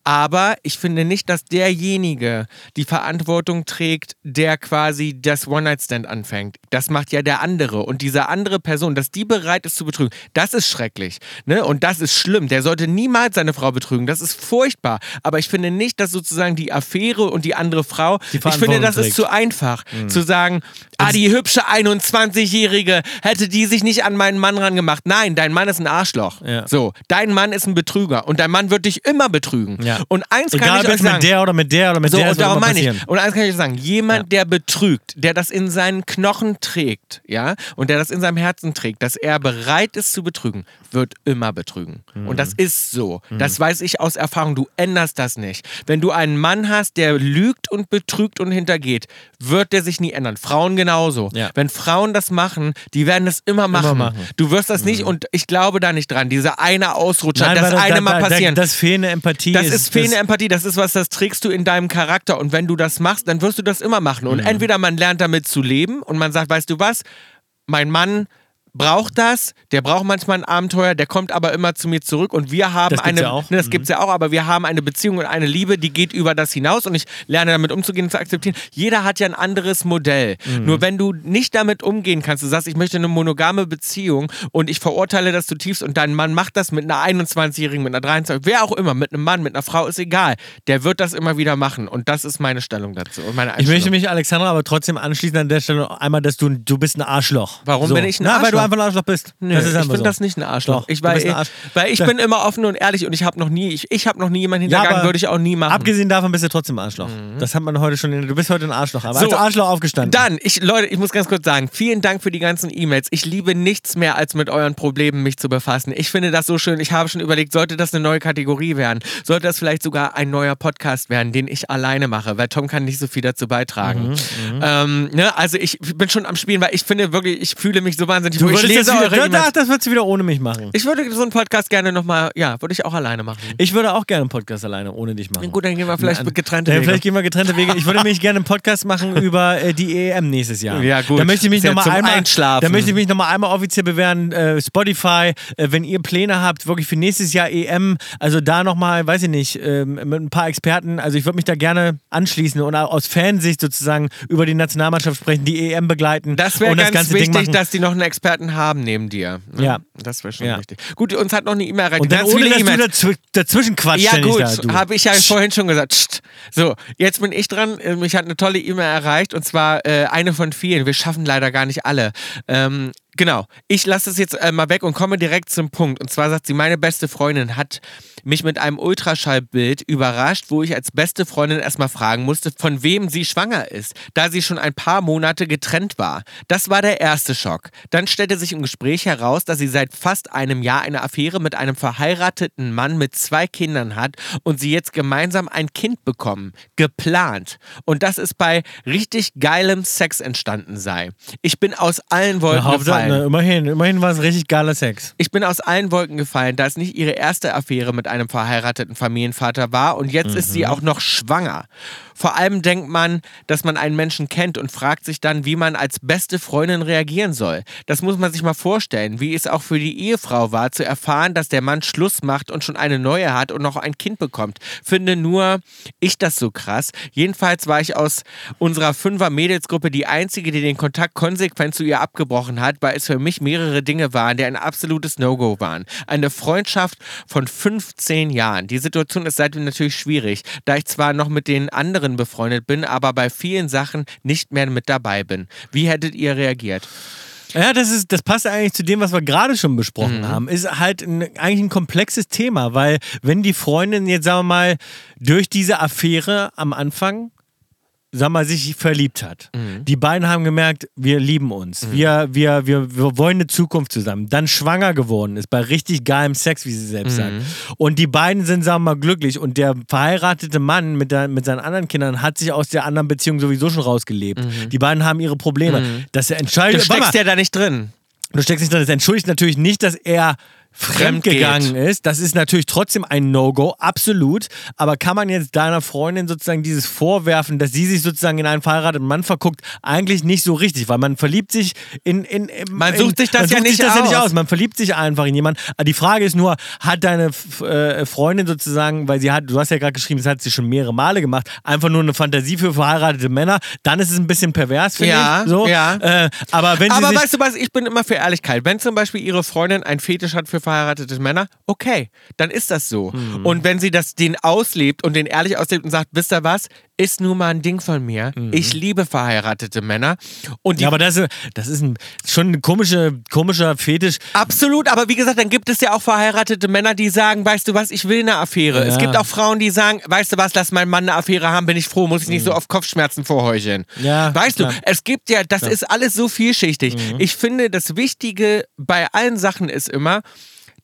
Aber ich finde nicht, dass derjenige die Verantwortung trägt, der quasi das One-Night-Stand anfängt. Das macht ja der andere. Und diese andere Person, dass die bereit ist zu betrügen, das ist schrecklich. Ne? Und das ist schlimm. Der sollte niemals seine Frau betrügen. Das ist furchtbar. Aber ich finde nicht, dass sozusagen die Affäre und die andere Frau, Die ich finde, das ist trägt. zu einfach. Zu sagen, ah, die hübsche 21-Jährige, hätte die sich nicht an meinen Mann rangemacht. Nein, dein Mann ist ein Arschloch. Ja. So, dein Mann ist ein Betrüger. Und dein Mann wird dich immer betrügen. Ja. Und eins Egal, kann ich euch sagen. mit der oder mit der oder mit so, der, und darum meine ich. Und eins kann ich euch sagen: jemand, der betrügt, der das in seinen Knochen trägt, ja, und der das in seinem Herzen trägt, dass er bereit ist zu betrügen, wird immer betrügen. Und Mhm. das ist so. Das weiß ich aus Erfahrung. Du änderst das nicht. Wenn du einen Mann hast, der lügt und betrügt und hintergeht, wird der sich nie ändern. Frauen genauso. Ja. Wenn Frauen das machen, die werden das immer machen. machen. Mhm. Du wirst das nicht, und ich glaube da nicht dran. Dieser eine Ausrutscher, Nein, das weil eine da, Mal passieren. Da, das fehlende Empathie Das ist, ist fehlende Empathie, das ist was, das trägst du in deinem Charakter und wenn du das machst, dann wirst du das immer machen. Mhm. Und entweder man lernt damit zu leben und man sagt, weißt du was, mein Mann braucht das, der braucht manchmal ein Abenteuer, der kommt aber immer zu mir zurück und wir haben Das gibt's eine, ja auch. Ne, das gibt's ja auch, aber wir haben eine Beziehung und eine Liebe, die geht über das hinaus und ich lerne damit umzugehen und zu akzeptieren. Jeder hat ja ein anderes Modell. Mhm. Nur wenn du nicht damit umgehen kannst, du sagst, ich möchte eine monogame Beziehung und ich verurteile das zutiefst und dein Mann macht das mit einer 21-Jährigen, mit einer 23, wer auch immer, mit einem Mann, mit einer Frau, ist egal. Der wird das immer wieder machen und das ist meine Stellung dazu und meine Ich möchte mich, Alexandra, aber trotzdem anschließen an der Stelle einmal, dass du, du bist ein Arschloch. Warum so. bin ich ein Na, Arschloch? Du einfach ein Arschloch bist. Nee, das ist ich finde so. das nicht ein Arschloch. Doch, ich weil, ein Arsch- weil ich bin immer offen und ehrlich und ich habe noch nie, ich, ich habe noch nie jemanden Ja, hintergangen, aber würde ich auch nie machen. Abgesehen davon bist du trotzdem ein Arschloch. Das hat man heute schon. Du bist heute ein Arschloch. Aber So, als Arschloch aufgestanden. Dann, ich, Leute, ich muss ganz kurz sagen, vielen Dank für die ganzen E-Mails. Ich liebe nichts mehr, als mit euren Problemen mich zu befassen. Ich finde das so schön. Ich habe schon überlegt, sollte das eine neue Kategorie werden? Sollte das vielleicht sogar ein neuer Podcast werden, den ich alleine mache? Weil Tom kann nicht so viel dazu beitragen. Mhm, ähm, ne? Also ich bin schon am Spielen, weil ich finde wirklich, ich fühle mich so wahnsinnig du wohl. Ich lese eure wieder. Ach, das würdest du wieder ohne mich machen. Ich würde so einen Podcast gerne nochmal, ja, würde ich auch alleine machen. Ich würde auch gerne einen Podcast alleine ohne dich machen. Gut, dann gehen wir vielleicht Na, getrennte Wege. Vielleicht gehen wir getrennte Wege. Ich würde nämlich gerne einen Podcast machen über äh, die EM nächstes Jahr. Ja, gut. Da möchte ich mich ja nochmal einmal, Einschlafen. da möchte ich mich noch mal einmal offiziell bewähren. Äh, Spotify, äh, wenn ihr Pläne habt, wirklich für nächstes Jahr EM, also da nochmal, weiß ich nicht, ähm, mit ein paar Experten, also ich würde mich da gerne anschließen und aus Fansicht sozusagen über die Nationalmannschaft sprechen, die EM begleiten. Das wäre das ganz Ding wichtig, dass die noch einen Experten haben neben dir. ne? Ja. Das wäre schon Ja. wichtig. Gut, uns hat noch eine E-Mail erreicht. und dann Ganz ohne, dass du E-Mails. dazw dazwischen quatschst. Ja gut, du. habe ich ja vorhin schon gesagt. Psst. So, jetzt bin ich dran. Äh, Mich hat eine tolle E-Mail erreicht und zwar äh, eine von vielen. Wir schaffen leider gar nicht alle. Ähm, genau, ich lasse es jetzt äh, mal weg und komme direkt zum Punkt. Und zwar sagt sie, meine beste Freundin hat mich mit einem Ultraschallbild überrascht, wo ich als beste Freundin erstmal fragen musste, von wem sie schwanger ist, da sie schon ein paar Monate getrennt war. Das war der erste Schock. Dann stellte sich im Gespräch heraus, dass sie seit fast einem Jahr eine Affäre mit einem verheirateten Mann mit zwei Kindern hat und sie jetzt gemeinsam ein Kind bekommen. Geplant. Und das ist bei richtig geilem Sex entstanden sei. Ich bin aus allen Wolken Na. Ne, immerhin, immerhin war es richtig geiler Sex. Ich bin aus allen Wolken gefallen, da es nicht ihre erste Affäre mit einem verheirateten Familienvater war und jetzt ist sie auch noch schwanger. Vor allem denkt man, dass man einen Menschen kennt und fragt sich dann, wie man als beste Freundin reagieren soll. Das muss man sich mal vorstellen, wie es auch für die Ehefrau war, zu erfahren, dass der Mann Schluss macht und schon eine neue hat und noch ein Kind bekommt. Finde nur ich das so krass. Jedenfalls war ich aus unserer Fünfer-Mädelsgruppe die einzige, die den Kontakt konsequent zu ihr abgebrochen hat, weil es für mich mehrere Dinge waren, die ein absolutes No-Go waren. Eine Freundschaft von 15 Jahren. Die Situation ist seitdem natürlich schwierig, da ich zwar noch mit den anderen befreundet bin, aber bei vielen Sachen nicht mehr mit dabei bin. Wie hättet ihr reagiert? Ja, das, ist, das passt eigentlich zu dem, was wir gerade schon besprochen Mhm. haben. Ist halt ein, eigentlich ein komplexes Thema, weil wenn die Freundin jetzt, sagen wir mal, durch diese Affäre am Anfang, wir mal, sich verliebt hat. Mhm. Die beiden haben gemerkt, wir lieben uns. Wir, wir, wir, wir wollen eine Zukunft zusammen. Dann schwanger geworden ist, bei richtig geilem Sex, wie sie selbst sagt. Mhm. Und die beiden sind, sagen wir mal, glücklich. Und der verheiratete Mann mit, der, mit seinen anderen Kindern hat sich aus der anderen Beziehung sowieso schon rausgelebt. Die beiden haben ihre Probleme. Das entscheidet. Mhm. Du steckst ja da nicht drin. Du steckst nicht drin. Das entschuldigt natürlich nicht, dass er fremdgegangen ist. Das ist natürlich trotzdem ein No-Go, absolut. Aber kann man jetzt deiner Freundin sozusagen dieses vorwerfen, dass sie sich sozusagen in einen verheirateten Mann verguckt? Eigentlich nicht so richtig, weil man verliebt sich in. in, in Man sucht sich das man ja sucht nicht sich das ja nicht aus. Man verliebt sich einfach in jemanden. Aber Die Frage ist nur, hat deine äh, Freundin sozusagen, weil sie hat, du hast ja gerade geschrieben, das hat sie schon mehrere Male gemacht, einfach nur eine Fantasie für verheiratete Männer, dann ist es ein bisschen pervers, finde Ja, ich. So. ja. Äh, aber wenn Aber weißt du was, ich bin immer für Ehrlichkeit. Wenn zum Beispiel ihre Freundin einen Fetisch hat für verheiratete Männer, okay, dann ist das so. Mhm. Und wenn sie das den auslebt und den ehrlich auslebt und sagt, wisst ihr was, ist nun mal ein Ding von mir. Ich liebe verheiratete Männer. Und Mhm. Ja, aber das, ist- das ist ein, schon ein komische, komischer Fetisch. Absolut, aber wie gesagt, dann gibt es ja auch verheiratete Männer, die sagen, weißt du was, ich will eine Affäre. Es Ja. gibt auch Frauen, die sagen, weißt du was, lass mein Mann eine Affäre haben, bin ich froh, muss ich nicht so auf Kopfschmerzen vorheucheln. Mhm. Ja, weißt klar. Mhm. du, es gibt ja, das ist alles so vielschichtig. Ich finde, das Wichtige bei allen Sachen ist immer,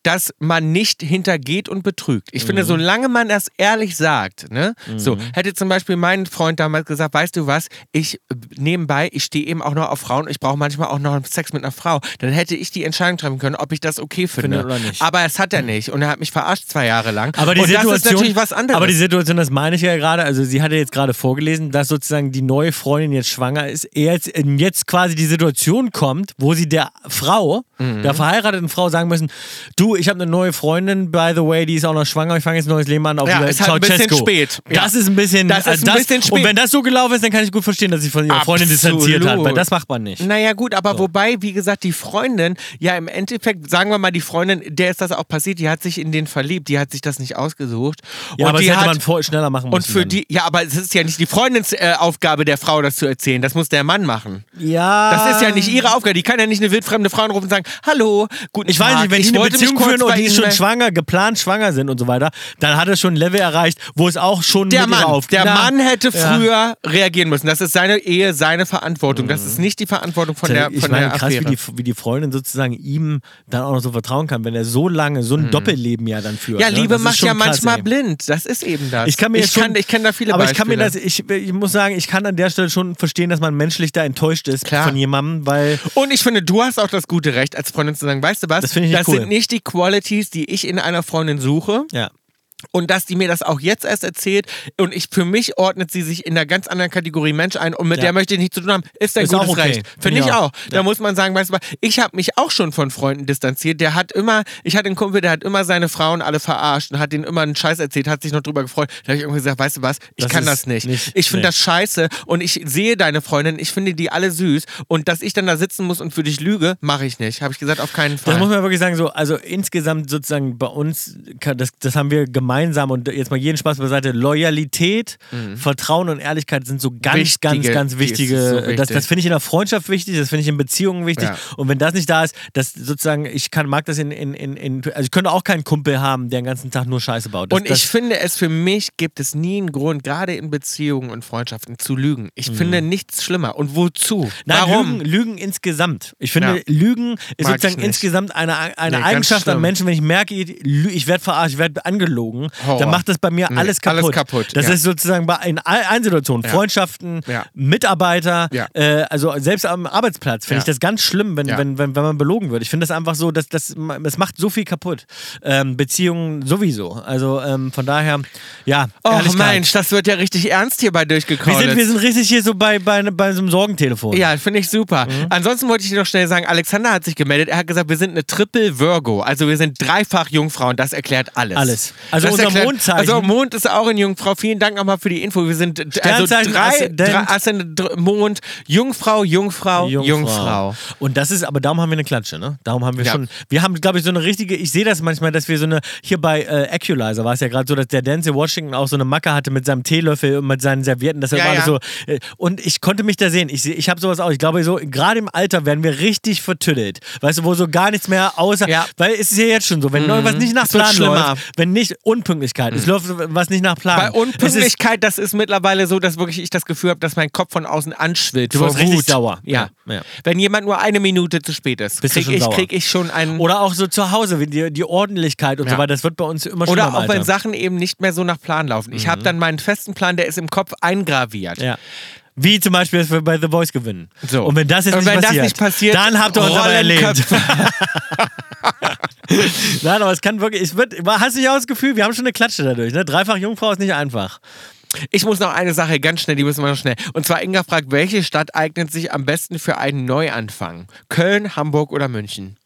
dass man nicht hintergeht und betrügt. Ich Mhm. finde, solange man das ehrlich sagt, ne, so, hätte zum Beispiel mein Freund damals gesagt, weißt du was, ich nebenbei, ich stehe eben auch noch auf Frauen, ich brauche manchmal auch noch Sex mit einer Frau, dann hätte ich die Entscheidung treffen können, ob ich das okay finde. Finde oder nicht. Aber es hat er nicht und er hat mich verarscht zwei Jahre lang. Aber die und Situation, das ist natürlich was anderes. Aber die Situation, das meine ich ja gerade, also sie hatte jetzt gerade vorgelesen, dass sozusagen die neue Freundin jetzt schwanger ist, er jetzt, jetzt quasi die Situation kommt, wo sie der Frau, Mhm. der verheirateten Frau sagen müssen, du, ich habe eine neue Freundin, by the way, die ist auch noch schwanger, ich fange jetzt ein neues Leben an auf Ja, ist halt ein bisschen spät. Ja. Das ist ein bisschen, Das ist also ein bisschen spät. Und wenn das so gelaufen ist, dann kann ich gut verstehen, dass sie von ihrer Freundin distanziert hat, weil das macht man nicht. Naja, gut, aber wobei, wie gesagt, die Freundin, ja, im Endeffekt, sagen wir mal, die Freundin, der ist das auch passiert, die hat sich in den verliebt, die hat sich das nicht ausgesucht. Ja, und aber die das hätte hat, man vor, schneller machen müssen. Und für dann. die, ja, aber es ist ja nicht die Freundins äh, der Frau, das zu erzählen. Das muss der Mann machen. Ja. Das ist ja nicht ihre Aufgabe. Die kann ja nicht eine wildfremde Frau anrufen und sagen, hallo, guten Ich Tag. weiß nicht, wenn ich eine Beziehung führen und die schon schwanger, geplant schwanger sind und so weiter, dann hat es schon ein Level erreicht, wo es auch schon Der Mann, auf der Na, Mann hätte ja. früher reagieren müssen. Das ist seine Ehe, seine Verantwortung. Das ist nicht die Verantwortung von der, ich von meine, der krass, wie die, wie die Freundin sozusagen ihm dann auch noch so vertrauen kann, wenn er so lange so ein Doppelleben ja dann führt. Mhm. ja, ne? Liebe ist macht ja krass, manchmal ey. blind. Das ist eben das. Ich kann mir ich schon, kann, ich kenne da viele aber Beispiele. ich kann mir das, ich, ich muss sagen, ich kann an der Stelle schon verstehen, dass man menschlich da enttäuscht ist Klar. von jemandem, weil Und ich finde, du hast auch das gute Recht, als Freundin zu sagen, weißt du was, Das ich nicht das cool. sind nicht die Qualities, die ich in einer Freundin suche. ja. Und dass die mir das auch jetzt erst erzählt und ich für mich ordnet sie sich in einer ganz anderen Kategorie Mensch ein und mit Ja. der möchte ich nichts zu tun haben, ist ein Ist gutes okay. Recht. Finde Finde ich auch. auch. Da muss man sagen, weißt du was, ich habe mich auch schon von Freunden distanziert. Der hat immer, ich hatte einen Kumpel, der hat immer seine Frauen alle verarscht und hat denen immer einen Scheiß erzählt, hat sich noch drüber gefreut. Da habe ich irgendwie gesagt, weißt du was, ich Das kann das nicht. nicht- ich finde nee. das scheiße und ich sehe deine Freundin, ich finde die alle süß und dass ich dann da sitzen muss und für dich lüge, mache ich nicht. Habe ich gesagt, auf keinen Fall. Das muss man wirklich sagen, so, also insgesamt sozusagen bei uns, das, das haben wir gemeinsam und jetzt mal jeden Spaß beiseite, Loyalität, Vertrauen und Ehrlichkeit sind so ganz, Mhm. Wichtige- ganz, ganz wichtige, so das, wichtig. das finde ich in der Freundschaft wichtig, das finde ich in Beziehungen wichtig Ja. und wenn das nicht da ist, das sozusagen, ich kann, mag das in, in, in, in also ich könnte auch keinen Kumpel haben, der den ganzen Tag nur Scheiße baut. Das, und ich das, finde es für mich gibt es nie einen Grund, gerade in Beziehungen und Freundschaften, zu lügen. Ich finde nichts schlimmer. Und wozu? Mhm. Nein, Warum? Lügen, Lügen insgesamt. Ich finde, Ja. Lügen ist Mag sozusagen insgesamt eine, eine Nee, Eigenschaft an. Menschen, wenn ich merke, ich werde verarscht, ich werde angelogen, Horror. dann macht das bei mir alles kaputt. alles kaputt, Das ja. ist sozusagen bei in all- allen Situationen, Ja. Freundschaften, Ja. Mitarbeiter, äh, also selbst am Arbeitsplatz finde ich das ganz schlimm, wenn, wenn, wenn, wenn man belogen wird. Ich finde das einfach so, dass das, das macht so viel kaputt. Ähm, Beziehungen sowieso. Also ähm, von daher, ja, Oh. Mensch, das wird ja richtig ernst hierbei wir durchgekaut. sind, wir sind richtig hier so bei, bei, bei so einem Sorgentelefon. Ja, finde ich super. Mhm. Ansonsten wollte ich dir noch schnell sagen, Alexander hat sich gemeldet. Er hat gesagt, wir sind eine Triple Virgo. Also wir sind dreifach Jungfrau und das erklärt alles. Alles. Also das unser erklärt, Mondzeichen- Also Mond ist auch in Jungfrau. Vielen Dank nochmal für die Info. Wir sind also Sternzeichen, drei, Aszendent. drei Aszendent, Mond, Jungfrau, Jungfrau, Jungfrau. Und das ist, aber darum haben wir eine Klatsche, ne? Darum haben wir Ja. schon, wir haben, glaube ich, so eine richtige, ich sehe das manchmal, dass wir so eine, hier bei äh, Equalizer war es ja gerade so, dass der Denzel Washington auch so eine Macke hatte mit seinem Teelöffel und mit seinen Servietten, das Ja, war alles ja. so, äh, und ich konnte mich da sehen, ich, ich habe sowas auch, ich glaube so, gerade im Alter werden wir richtig vertüttelt, weißt du, wo so gar nichts mehr außer, Ja. weil es ist ja jetzt schon so, wenn irgendwas nicht nach Plan läuft, wenn nicht Unpünktlichkeit, es läuft was nicht nach Plan. Bei Unpünktlichkeit, das ist mittlerweile so, dass wirklich ich das Gefühl habe, dass mein Kopf von außen anschwillt. Du wirst richtig sauer. Ja. Ja, ja. Wenn jemand nur eine Minute zu spät ist, Bist du krieg schon ich, krieg ich schon einen. oder auch so zu Hause, die, die Ordentlichkeit und Ja. so weiter, das wird bei uns immer schon Oder auch wenn Sachen eben nicht mehr so nach Plan laufen. Ich habe dann meinen festen Plan, der ist im Kopf eingraviert. Ja. Wie zum Beispiel, dass wir bei The Voice gewinnen. So. Und wenn das jetzt nicht, wenn das passiert, nicht passiert, dann habt ihr uns aber erlebt. Nein, aber es kann wirklich, es wird, hast du nicht auch das Gefühl, wir haben schon eine Klatsche dadurch. Ne? Dreifach Jungfrau ist nicht einfach. Ich muss noch eine Sache ganz schnell, die müssen wir noch schnell. Und zwar Inga fragt, welche Stadt eignet sich am besten für einen Neuanfang? Köln, Hamburg oder München?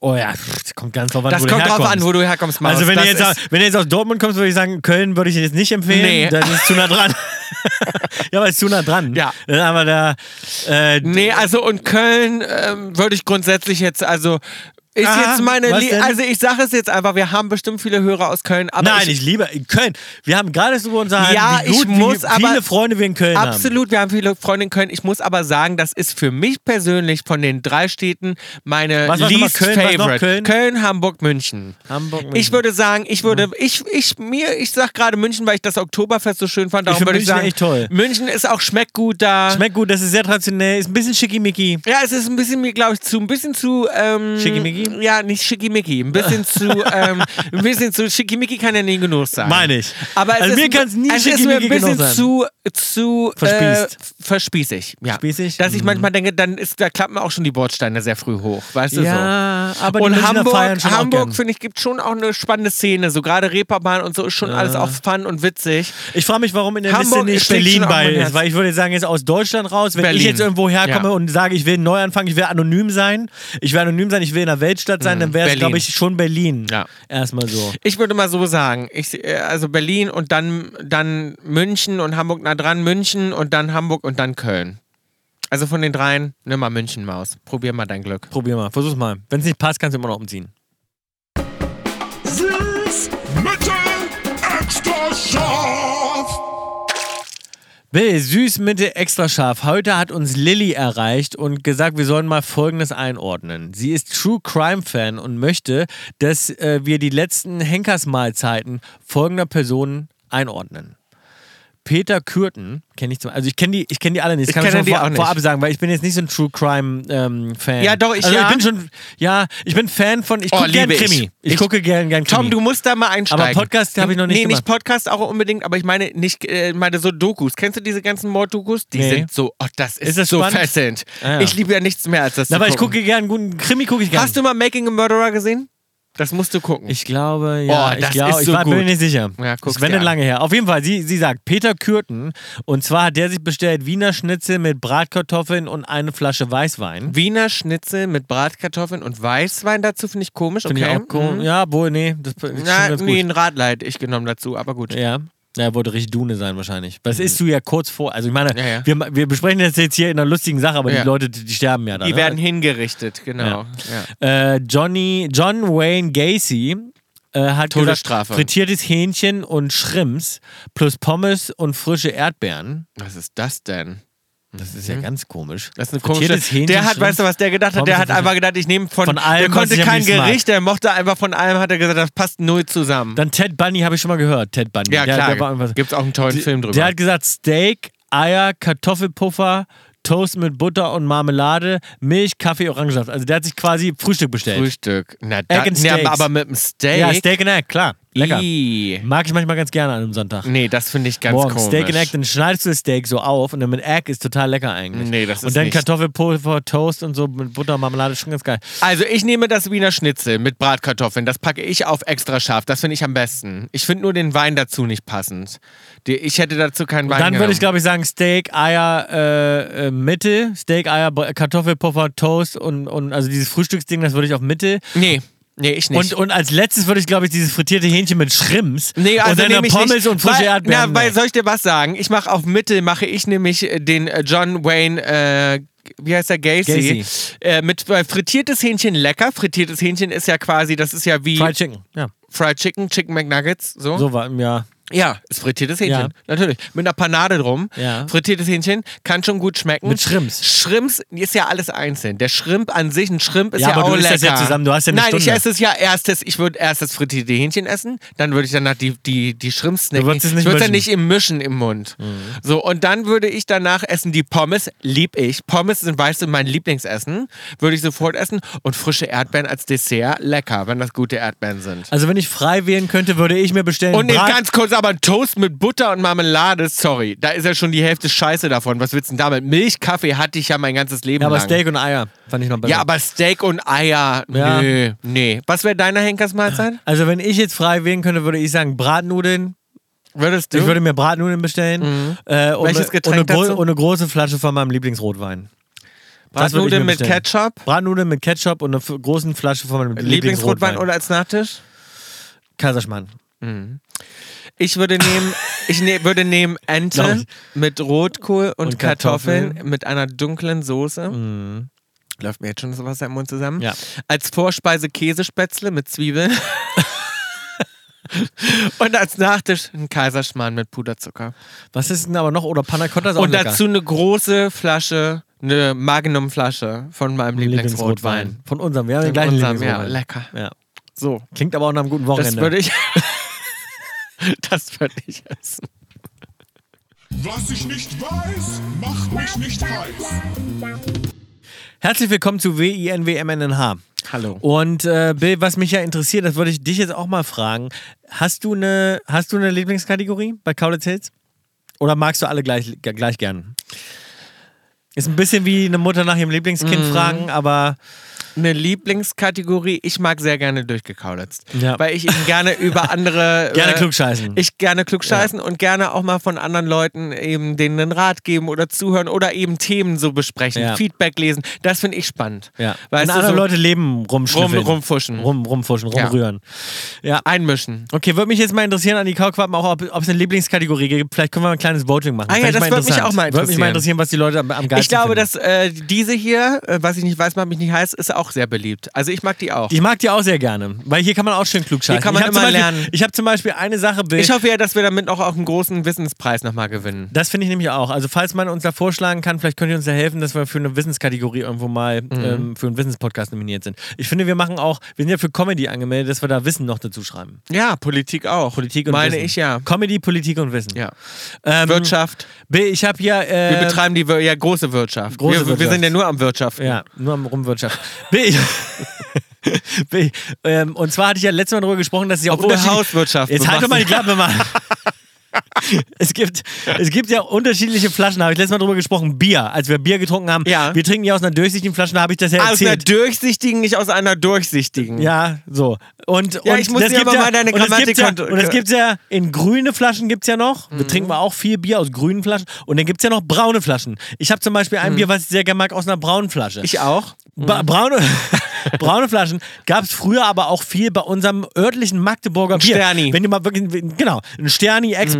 Oh ja, das kommt ganz drauf an, Das wo kommt du drauf an, wo du herkommst, Maus. Also wenn, das du jetzt, aus- wenn du jetzt aus Dortmund kommst, würde ich sagen, Köln würde ich jetzt nicht empfehlen. Nee. Das ist zu nah dran. ja, aber es ist zu nah dran. Ja. Haben wir da äh, Nee, also und Köln ähm, würde ich grundsätzlich jetzt, also ist Aha, jetzt meine, was also ich sage es jetzt einfach, wir haben bestimmt viele Hörer aus Köln, aber Nein, ich, ich, liebe Köln. Wir haben gerade so unterhalten, Ja, wie gut, ich muss wie aber- viele Freunde wir in Köln haben. Absolut, wir haben viele Freunde in Köln. Ich muss aber sagen, das ist für mich persönlich von den drei Städten meine Was nochmal? least Köln, was favorite. Köln? Hamburg, München. Hamburg, München. Ich würde sagen, ich würde, ich, ich, mir, ich sag gerade München, weil ich das Oktoberfest so schön fand. Darum find würde ich München sagen, echt toll. München ist auch, schmeckt gut da. Schmeckt gut, das ist sehr traditionell, ist ein bisschen schickimicki. ja, es ist ein bisschen mir, glaube ich, zu, ein bisschen zu, ähm, Schickimicki? Ja, nicht schickimicki, ein bisschen zu, ähm, ein bisschen zu, schickimicki kann ja nie genug sein. Meine ich. Aber es Also ist, mir kann's nie es ist mir ein bisschen zu, zu Verspießt. Äh, verspießig. Ja. Spießig? Dass ich manchmal denke, dann ist, da klappen auch schon die Bordsteine sehr früh hoch. Weißt du so? Ja, aber die Und Hamburg, Hamburg finde ich, gibt schon auch eine spannende Szene. So gerade Reeperbahn und so ist schon alles auch fun und witzig. Ich frage mich, warum in der Hamburg Liste nicht Berlin bei ist, weil ich würde sagen, jetzt aus Deutschland raus, wenn Berlin. ich jetzt irgendwo herkomme Ja. und sage, ich will einen Neuanfang, ich will anonym sein, ich will anonym sein, ich will in der Weltstadt sein, dann wäre es, glaube ich, schon Berlin. Ja. Erstmal so. Ich würde mal so sagen, ich, äh, also Berlin und dann, dann München und Hamburg nah dran, München und dann Hamburg und dann Köln. Also von den dreien, nimm mal München, Maus. Probier mal dein Glück. Probier mal, versuch's mal. Wenn es nicht passt, kannst du immer noch umziehen. Bill, süß, Mitte, extra scharf. Heute hat uns Lilly erreicht und gesagt, wir sollen mal Folgendes einordnen. Sie ist True Crime Fan und möchte, dass äh, wir die letzten Henkersmahlzeiten folgender Personen einordnen. Peter Kürten kenne ich zum Also ich kenne die, ich kenne die alle nicht. Das Ich kann ich schon vor, vorab sagen, weil ich bin jetzt nicht so ein True Crime ähm, Fan. Ja, doch, ich also ja. ich bin schon, ja, ich bin Fan von, ich Oh, gucke gern ich. Krimi. Ich, Ich- gucke gern, gern Krimi. Tom, du musst da mal einsteigen. Aber Podcast habe ich noch nicht Nee, gemacht. nicht Podcast auch unbedingt, aber ich meine nicht, äh, meine so Dokus. Kennst du diese ganzen Morddokus? Die Nee. sind so, oh, das ist, Ist das so spannend? fesselnd. Ah, ja. Ich liebe ja nichts mehr als das Na, aber ich gucken. gucke gern guten Krimi, gucke ich gern. Hast du mal Making a Murderer gesehen? Das musst du gucken. Ich glaube, ja. Oh, ich glaube, ich so war, bin mir nicht sicher. Ja, guck's nicht an. lange her. Auf jeden Fall, sie, sie sagt Peter Kürten. Und zwar hat der sich bestellt Wiener Schnitzel mit Bratkartoffeln und eine Flasche Weißwein. Wiener Schnitzel mit Bratkartoffeln und Weißwein dazu finde ich komisch. Okay. ich auch cool. Mhm. Ja, wohl, nee. Das ist schon Na, nee, ein Radleit ich genommen dazu, aber gut. Ja. Ja, wollte richtig Dune sein wahrscheinlich. Das isst du ja kurz vor. Also ich meine, Ja, ja. Wir, wir besprechen das jetzt hier in einer lustigen Sache, aber Ja. die Leute, die, die sterben ja da. Die ne? werden hingerichtet, genau. Ja. Äh, Johnny, John Wayne Gacy äh, hat Todesstrafe. gesagt, frittiertes Hähnchen und Shrimps plus Pommes und frische Erdbeeren. Was ist das denn? Das ist ja ganz komisch. Das ist eine komische. Der hat, weißt du, was der gedacht hat? Der hat einfach gedacht, ich nehme von, Von allem, Der konnte kein. Gericht, der mochte einfach von allem, hat er gesagt, das passt null zusammen. Dann Ted Bunny habe ich schon mal gehört. Ted Bunny. ja, Der- klar. Der, war einfach- Gibt es auch einen tollen Film drüber. der hat gesagt Steak, Eier, Kartoffelpuffer, Toast mit Butter und Marmelade, Milch, Kaffee, Orangensaft. Also der hat sich quasi Frühstück bestellt. Frühstück. Na, da, and ja, Steaks. aber mit einem Steak. Ja, Steak and Egg, klar. Lecker. Ih. Mag ich manchmal ganz gerne an einem Sonntag. Nee, das finde ich ganz Morgen komisch. Steak and Egg, dann schneidest du das Steak so auf und dann mit Egg ist total lecker eigentlich. Nee, das ist Und dann nicht. Kartoffelpulver, Toast und so mit Butter und Marmelade ist schon ganz geil. Also ich nehme das Wiener Schnitzel mit Bratkartoffeln. Das packe ich auf extra scharf. Das finde ich am besten. Ich finde nur den Wein dazu nicht passend. Die, ich hätte dazu keinen Wein Dann würde ich, genommen. glaube ich, sagen Steak, Eier, äh, äh, Mitte. Steak, Eier, Br- Kartoffelpuffer, Toast und, und also dieses Frühstücksding, das würde ich auf Mitte. Nee, nee, ich nicht. Und, und als letztes würde ich, glaube ich, dieses frittierte Hähnchen mit Shrimps. Nee, also und dann Pommes nicht, und frische weil, Erdbeeren. Na, weil soll ich dir was sagen? Ich mache auf Mitte, mache ich nämlich äh, den äh, John Wayne, äh, wie heißt der, Gacy. Gacy. Äh, mit weil frittiertes Hähnchen lecker. Frittiertes Hähnchen ist ja quasi, das ist ja wie Fried Chicken. Ja. Fried Chicken, Chicken McNuggets, so. So war, ja. Ja, ist frittiertes Hähnchen. Ja. Natürlich. Mit einer Panade drum. Ja. Frittiertes Hähnchen kann schon gut schmecken. Mit Shrimps. Shrimps ist ja alles einzeln. Der Shrimp an sich, ein Shrimp ist Ja, ja, aber auch du lecker. das ja zusammen, du hast ja eine Nein, ich Stunde. esse es ja erstes. Ich würde erst das frittierte Hähnchen essen, dann würde ich danach die, die, die Shrimps snacken. würdest es nicht ich würde es ja. Mhm. nicht im Mischen im Mund. So, und dann würde ich danach essen die Pommes. Lieb ich. Pommes sind, weißt du, mein Lieblingsessen. Würde ich sofort essen. Und frische Erdbeeren als Dessert. Lecker, wenn das gute Erdbeeren sind. Also wenn ich frei wählen könnte, würde ich mir bestellen Und ganz kurz, aber ein Toast mit Butter und Marmelade, sorry, da ist ja schon die Hälfte Scheiße davon. Was willst du denn damit? Milch, Kaffee hatte ich ja mein ganzes Leben ja, aber lang. Steak und Eier fand ich noch besser. ja, aber Steak und Eier, Ja. nö, nee. Was wäre deine Henkersmahlzeit? also wenn ich jetzt frei wählen könnte, würde ich sagen Bratnudeln. Würdest du? Ich würde mir Bratnudeln bestellen. Äh, und, Welches und, Getränk eine, gro- dazu? und eine große Flasche von meinem Lieblingsrotwein. Bratnudeln mit. Ketchup? Bratnudeln mit Ketchup und eine großen Flasche von meinem Lieblingsrotwein Lieblingsrotwein. oder als Nachtisch? Kaiserschmarrn. Ich würde nehmen, ich ne, würde nehmen Ente mit Rotkohl und, Und Kartoffeln, Kartoffeln. mit einer dunklen Soße. Läuft mir jetzt schon das Wasser im Mund zusammen. Ja. Als Vorspeise Käsespätzle mit Zwiebeln. und als Nachtisch ein Kaiserschmarrn mit Puderzucker. Was ist denn aber noch? Oder Panna Cotta ist auch Und lecker. dazu eine große Flasche, eine Magnum-Flasche von meinem Lieblingsrotwein. Von unserem. Wir haben den Von gleichen unserem, ja, lecker. Ja. So, Klingt aber auch nach einem guten Wochenende. das würde ich. das würde ich essen. Was ich nicht weiß, macht mich nicht heiß. Herzlich willkommen zu WINWMNNH. Hallo. Und äh, Bill, was mich ja interessiert, das würde ich dich jetzt auch mal fragen. Hast du eine, hast du eine Lieblingskategorie bei Kaulitz Hills? Oder magst du alle gleich, gleich gern? Ist ein bisschen wie eine Mutter nach ihrem Lieblingskind Mhm. fragen, aber Eine Lieblingskategorie, ich mag sehr gerne durchgekaulitzt. Ja. Weil ich eben gerne über andere. gerne äh, klugscheißen. Ich gerne klugscheißen und gerne auch mal von anderen Leuten eben denen einen Rat geben oder zuhören oder eben Themen so besprechen, Ja. Feedback lesen. Das finde ich spannend. ja. Weißt Wenn andere so Leute leben rumschnüffeln. rum, rumfuschen. Rum, rumfuschen, Ja. rumrühren. Ja. einmischen. Okay, würde mich jetzt mal interessieren an die Kaulquappen auch, ob es eine Lieblingskategorie gibt. Vielleicht können wir mal ein kleines Voting machen. Ah ja, das würde mich auch mal Würde mich mal interessieren. interessieren, was die Leute am, am geilsten Ich glaube, finden. dass äh, diese hier, äh, was ich nicht weiß, macht mich nicht heiß, ist ist auch sehr beliebt. Also ich mag die auch. Ich mag die auch sehr gerne, weil hier kann man auch schön klug scheißen. Hier kann man immer Beispiel, lernen. Ich habe zum Beispiel eine Sache. Ich hoffe ja, dass wir damit auch, auch einen großen Wissenspreis nochmal gewinnen. Das finde ich nämlich auch. Also falls man uns da vorschlagen kann, vielleicht könnt ihr uns da helfen, dass wir für eine Wissenskategorie irgendwo mal Mhm. ähm, für einen Wissenspodcast nominiert sind. Ich finde, wir machen auch, wir sind ja für Comedy angemeldet, dass wir da Wissen noch dazu schreiben. Ja, Politik auch. Politik und Meine Wissen. ich ja. Comedy, Politik und Wissen. Ja. Ähm, Wirtschaft. B, ich habe ja. Äh, Wir betreiben die Wir- ja, große Wirtschaft. Große wir, wir Wirtschaft. sind ja nur am Wirtschaften. Ja, nur am Rumwirtschaft. Ich, ähm, und zwar hatte ich ja letztes Mal darüber gesprochen, dass ja auch Obwohl unterschiedliche- Hauswirtschaft. Jetzt halt doch mal die Klappe, Mann. Es gibt, es gibt ja unterschiedliche Flaschen, da habe ich letztes Mal drüber gesprochen. Bier, als wir Bier getrunken haben. Ja. Wir trinken ja aus einer durchsichtigen Flasche, da habe ich das ja Aus einer erzählt. durchsichtigen, nicht aus einer durchsichtigen. Ja, so. Und, Ja, und ich muss das dir aber ja, mal deine und Grammatik ja, Und das gibt ja in grüne Flaschen gibt es ja noch. Mhm. Wir trinken auch viel Bier aus grünen Flaschen. Und dann gibt es ja noch braune Flaschen. Ich habe zum Beispiel ein Bier, was ich sehr gerne mag, aus einer braunen Flasche. Mhm. Ich auch. Ba braune, braune Flaschen gab es früher aber auch viel bei unserem örtlichen Magdeburger Bier. Sterni. Wenn du mal wirklich, genau, ein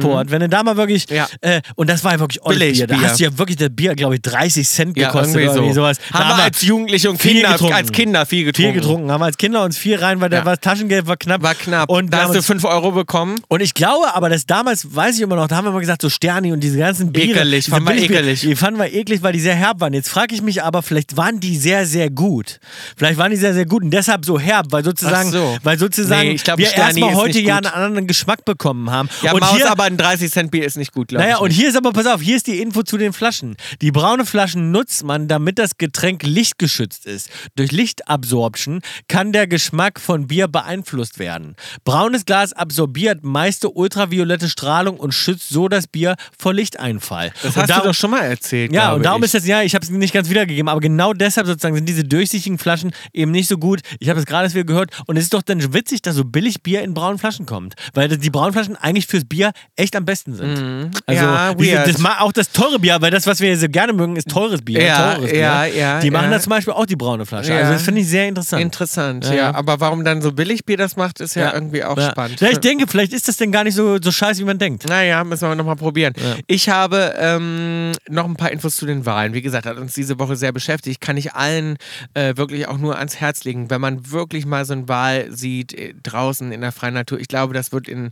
Sterni-Export, wenn du da mal wirklich, Ja. äh, und das war ja wirklich Bier. Da hast du ja wirklich das Bier, glaube ich, 30 Cent Ja, gekostet irgendwie oder so. sowas. Da Haben wir als Jugendliche und Kinder, getrunken. als Kinder viel getrunken. viel getrunken, haben wir als Kinder uns viel rein, weil Ja. das Taschengeld war knapp. War knapp. Und da hast haben du uns 5 Euro bekommen. und ich glaube aber, dass damals, weiß ich immer noch, da haben wir immer gesagt, so Sterni und diese ganzen Biere. Ekelig, fanden wir ekelig. Die fanden wir eklig, weil die sehr herb waren. Jetzt frage ich mich aber, vielleicht waren die sehr, sehr gut. Vielleicht waren die sehr, sehr gut und deshalb so herb, weil sozusagen, so. weil sozusagen Nee, ich glaub, wir Sterni erstmal heute ja einen anderen Geschmack bekommen haben. Ja, und Maus, hier, aber ein 30 Cent Bier ist nicht gut, glaube naja, ich. und nicht. hier ist aber, pass auf, hier ist die Info zu den Flaschen. Die braune Flaschen nutzt man, damit das Getränk lichtgeschützt ist. Durch Lichtabsorption kann der Geschmack von Bier beeinflusst werden. Braunes Glas absorbiert meiste ultraviolette Strahlung und schützt so das Bier vor Lichteinfall. das und hast darum, du doch schon mal erzählt. ja, und darum ich. ist das, ja, ich habe es nicht ganz wiedergegeben, aber genau deshalb sozusagen sind diese durchsichtigen Flaschen eben nicht so gut. Ich habe es gerade wieder gehört und es ist doch dann witzig, dass so billig Bier in braunen Flaschen kommt, weil die braunen Flaschen eigentlich fürs Bier echt am besten sind. Also Ja, das, auch das teure Bier, weil das, was wir so gerne mögen, ist teures Bier. Ja, teures ja, Bier. ja, Die machen da zum Beispiel auch die braune Flasche. Also das finde ich sehr interessant. Interessant, Ja. Aber warum dann so billig Bier das macht, ist ja, irgendwie auch spannend. Ja, ich denke, vielleicht ist das denn gar nicht so, so scheiße, wie man denkt. Naja, müssen wir nochmal probieren. Ich habe ähm, noch ein paar Infos zu den Wahlen. Wie gesagt, hat uns diese Woche sehr beschäftigt. Kann ich allen äh, wirklich auch nur ans Herz legen, wenn man wirklich mal so eine Wahl sieht äh, draußen in der freien Natur. Ich glaube, das wird in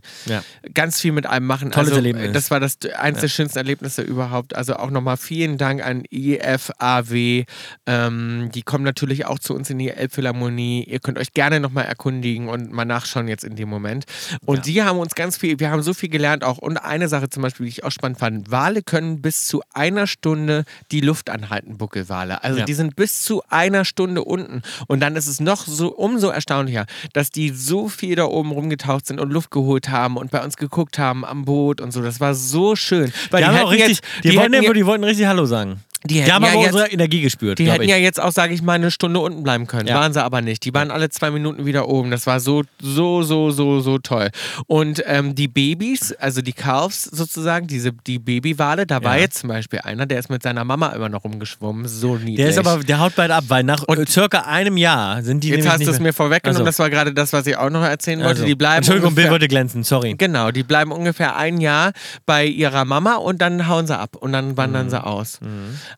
ganz viel mit einem machen. Tolles also, Erlebnis. Das war das eines der schönsten Erlebnisse überhaupt. Also auch nochmal vielen Dank an IFAW. Ähm, die kommen natürlich auch zu uns in die Elbphilharmonie. Ihr könnt euch gerne nochmal erkundigen und mal nachschauen jetzt in dem Moment. Und die haben uns ganz viel, wir haben so viel gelernt auch. Und eine Sache zum Beispiel, die ich auch spannend fand, Wale können bis zu einer Stunde die Luft anhalten, Buckelwale. Also Ja. die sind bis zu einer Stunde unten. Und dann ist es noch so umso erstaunlicher, dass die so viel da oben rumgetaucht sind und Luft geholt haben und bei uns geguckt haben am Boot und so. Das war so schön. Weil Die, haben auch richtig, jetzt, die, die wollten, ja- die wollten richtig Hallo sagen. Die hätten haben ja aber jetzt- unsere Energie gespürt, die hätten ich. ja jetzt auch, sage ich mal, eine Stunde unten bleiben können. Ja. Waren sie aber nicht. Die waren alle zwei Minuten wieder oben. Das war so, so, so, so, so toll. Und ähm, die Babys, also die Calves sozusagen, diese, die Babywale, da war Ja. jetzt zum Beispiel einer, der ist mit seiner Mama immer noch rumgeschwommen. So niedlich. Der ist aber, der haut bald ab, weil nach äh, circa einem Jahr sind die Jetzt hast du es mir vorweggenommen. Also. Das war gerade das, was ich auch noch erzählen wollte. Also. Die bleiben Entschuldigung, Bill ungefähr- wollte glänzen, sorry. Genau, die bleiben ungefähr ein Jahr bei ihrer Mama und dann hauen sie ab und dann wandern sie aus.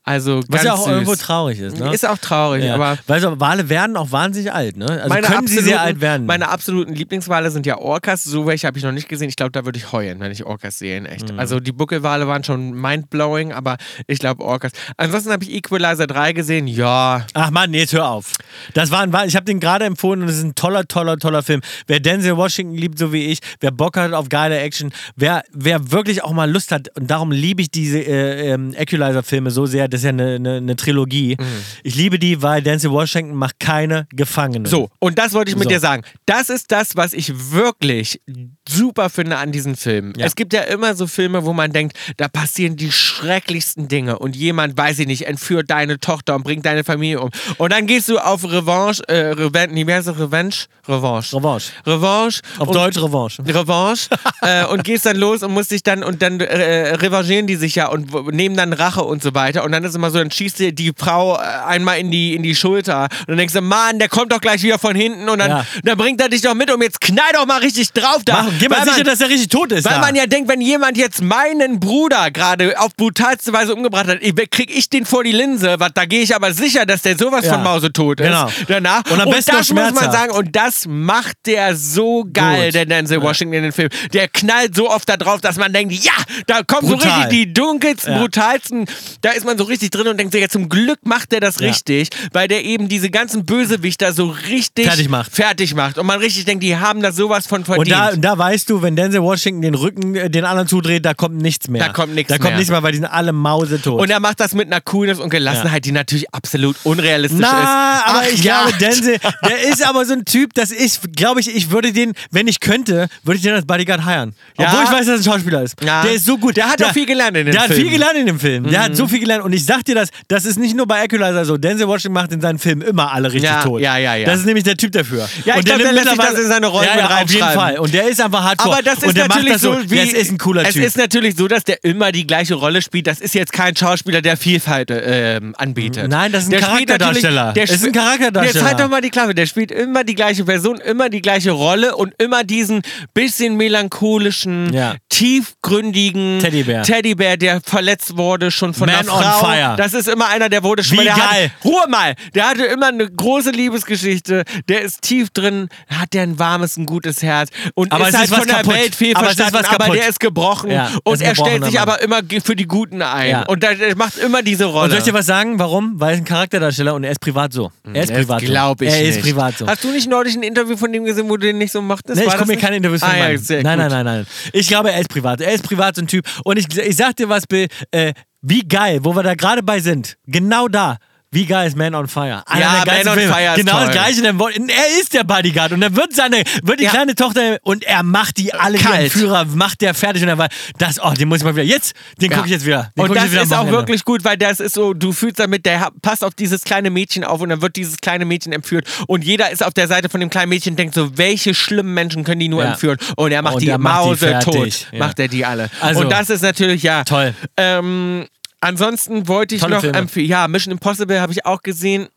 Also. Was ja auch süß. irgendwo traurig ist, ne? Ist auch traurig, ja. aber Weil so Wale werden auch wahnsinnig alt, ne? Also können sie sehr alt werden. Meine absoluten Lieblingswale sind ja Orcas. So welche habe ich noch nicht gesehen. Ich glaube, da würde ich heulen, wenn ich Orcas sehe, echt. Mhm. Also die Buckelwale waren schon mindblowing, aber ich glaube Orcas. Ansonsten habe ich Equalizer 3 gesehen. Ja, Ach nee, jetzt hör auf. Das war ein, ich habe den gerade empfohlen und es ist ein toller, toller, toller Film. Wer Denzel Washington liebt, so wie ich, wer Bock hat auf geile Action, wer, wer wirklich auch mal Lust hat, und darum liebe ich diese äh, ähm, Equalizer-Filme so sehr, das ist ja eine, eine, eine Trilogie. Mhm. Ich liebe die, weil Denzel Washington macht keine Gefangenen. So, und das wollte ich mit So. dir sagen. Das ist das, was ich wirklich super finde an diesen Filmen. Ja. Es gibt ja immer so Filme, wo man denkt, da passieren die schrecklichsten Dinge und jemand, weiß ich nicht, entführt deine Tochter und bringt deine Familie um. Und dann gehst du auf Revanche, äh, Revenge, nee, wie heißt das? Revenge? Revanche. Revanche. Revanche. Auf Deutsch Revanche. Revanche äh, und gehst dann los und musst dich dann und dann äh, revanchieren die sich ja und nehmen dann Rache und so weiter und dann ist immer so, dann schießt dir die Frau äh, einmal in die, in die Schulter und dann denkst du, Mann, der kommt doch gleich wieder von hinten und dann, Ja. dann bringt er dich doch mit und jetzt knall doch mal richtig drauf da. Mach, geh mal sicher, man, dass er richtig tot ist. weil da. man ja denkt, wenn jemand jetzt meinen Bruder gerade auf brutalste Weise umgebracht hat, krieg ich den vor die Linse, was, da gehe ich aber sicher, dass der sowas Ja. von mausetot ist. Genau. Danach. Und am besten das noch muss man sagen, und das macht der so geil, Gut. der Denzel Washington in den Film. Der knallt so oft da drauf, dass man denkt, ja, da kommen so Brutal. richtig die dunkelsten, brutalsten, da ist man so richtig drin und denkt sich, ja, zum Glück macht der das richtig, weil der eben diese ganzen Bösewichter so richtig Fertig macht. fertig macht. Und man richtig denkt, die haben da sowas von und verdient. da, da weißt du, wenn Denzel Washington den Rücken äh, den anderen zudreht, da kommt nichts mehr. Da kommt nichts Da kommt mehr. nichts mehr, weil die sind alle mausetot. und er macht das mit einer Coolness und Gelassenheit, die natürlich absolut unrealistisch Na, ist. aber Ach ich ja. glaube, Denzel, der ist aber so ein Typ, das ist, glaube ich, ich würde den, wenn ich könnte, würde ich den als Bodyguard. Ja. Obwohl ich weiß, dass er ein Schauspieler ist. Der ist so gut. Der hat auch viel gelernt in dem Der hat Film. Mhm. viel gelernt in dem Film. Der hat so viel gelernt. Und ich sag dir das, das ist nicht nur bei Equalizer so. Denzel Washington macht in seinen Filmen immer alle richtig Ja, tot. ja, ja, ja. Das ist nämlich der Typ dafür. Ja, ich Und glaub, der nimmt lässt sich das in seine Rollen ja, ja, auf jeden. Fall. Und der ist einfach hardcore. Aber das ist und der natürlich macht das so wie. Der ist ein cooler es Typ. ist natürlich so, dass der immer die gleiche Rolle spielt. Das ist jetzt kein Schauspieler, der Vielfalt ähm, anbietet. Nein, das ist ein der Charakterdarsteller. Der Es ist ein Charakterdarsteller. Jetzt halt doch mal die Klappe. Der spielt immer die gleiche Person, immer die gleiche Rolle und immer diesen bisschen melancholischen, tiefgründigen Teddybär. Teddybär, der verletzt wurde schon von Man einer on Frau. fire. Das ist immer einer, der wurde schon Wie mal. Geil. Hat, Ruhe mal. Der hatte immer eine große Liebesgeschichte. Der ist tief drin, hat der ein warmes, ein gutes Herz und Aber ist es halt ist von der kaputt. Welt viel Aber aber der ist gebrochen Ja, und er stellt sich aber immer für die Guten ein Ja. und der, der macht immer diese Rolle. und soll ich dir was sagen? Warum? Weil er ist ein Charakterdarsteller und er ist privat so. Er ist privat so. Glaube ich Er ist nicht. privat so. Hast du nicht neulich ein Interview von dem gesehen, wo du den nicht so mochtest? Nee, ich gucke das mir keine Interviews von ah, ja, Nein, gut. nein, nein, nein. Ich glaube, er ist privat. Er ist privat so ein Typ. Und ich, ich sag dir was, Bill, äh, wie geil, wo wir da gerade bei sind. Genau da. Wie geil ist Man on Fire? Einer Ja, Man on Filme. Fire ist Genau toll. das gleiche. Er ist der Bodyguard und dann wird seine, wird die Ja. kleine Tochter und er macht die alle Kalt. Führer, macht der fertig und er war, das, oh, den muss ich mal wieder, jetzt, den Ja. gucke ich jetzt wieder. Den Und das wieder ist auch wirklich gut, weil das ist so, du fühlst damit, der passt auf dieses kleine Mädchen auf und dann wird dieses kleine Mädchen entführt und jeder ist auf der Seite von dem kleinen Mädchen und denkt so, welche schlimmen Menschen können die nur Ja. entführen? Und er macht Und die er die Mause tot, macht er die alle. Also, und das ist natürlich, ja. toll. Ähm, ansonsten wollte ich Tolle noch Filme. empfehlen, ja, Mission Impossible habe ich auch gesehen.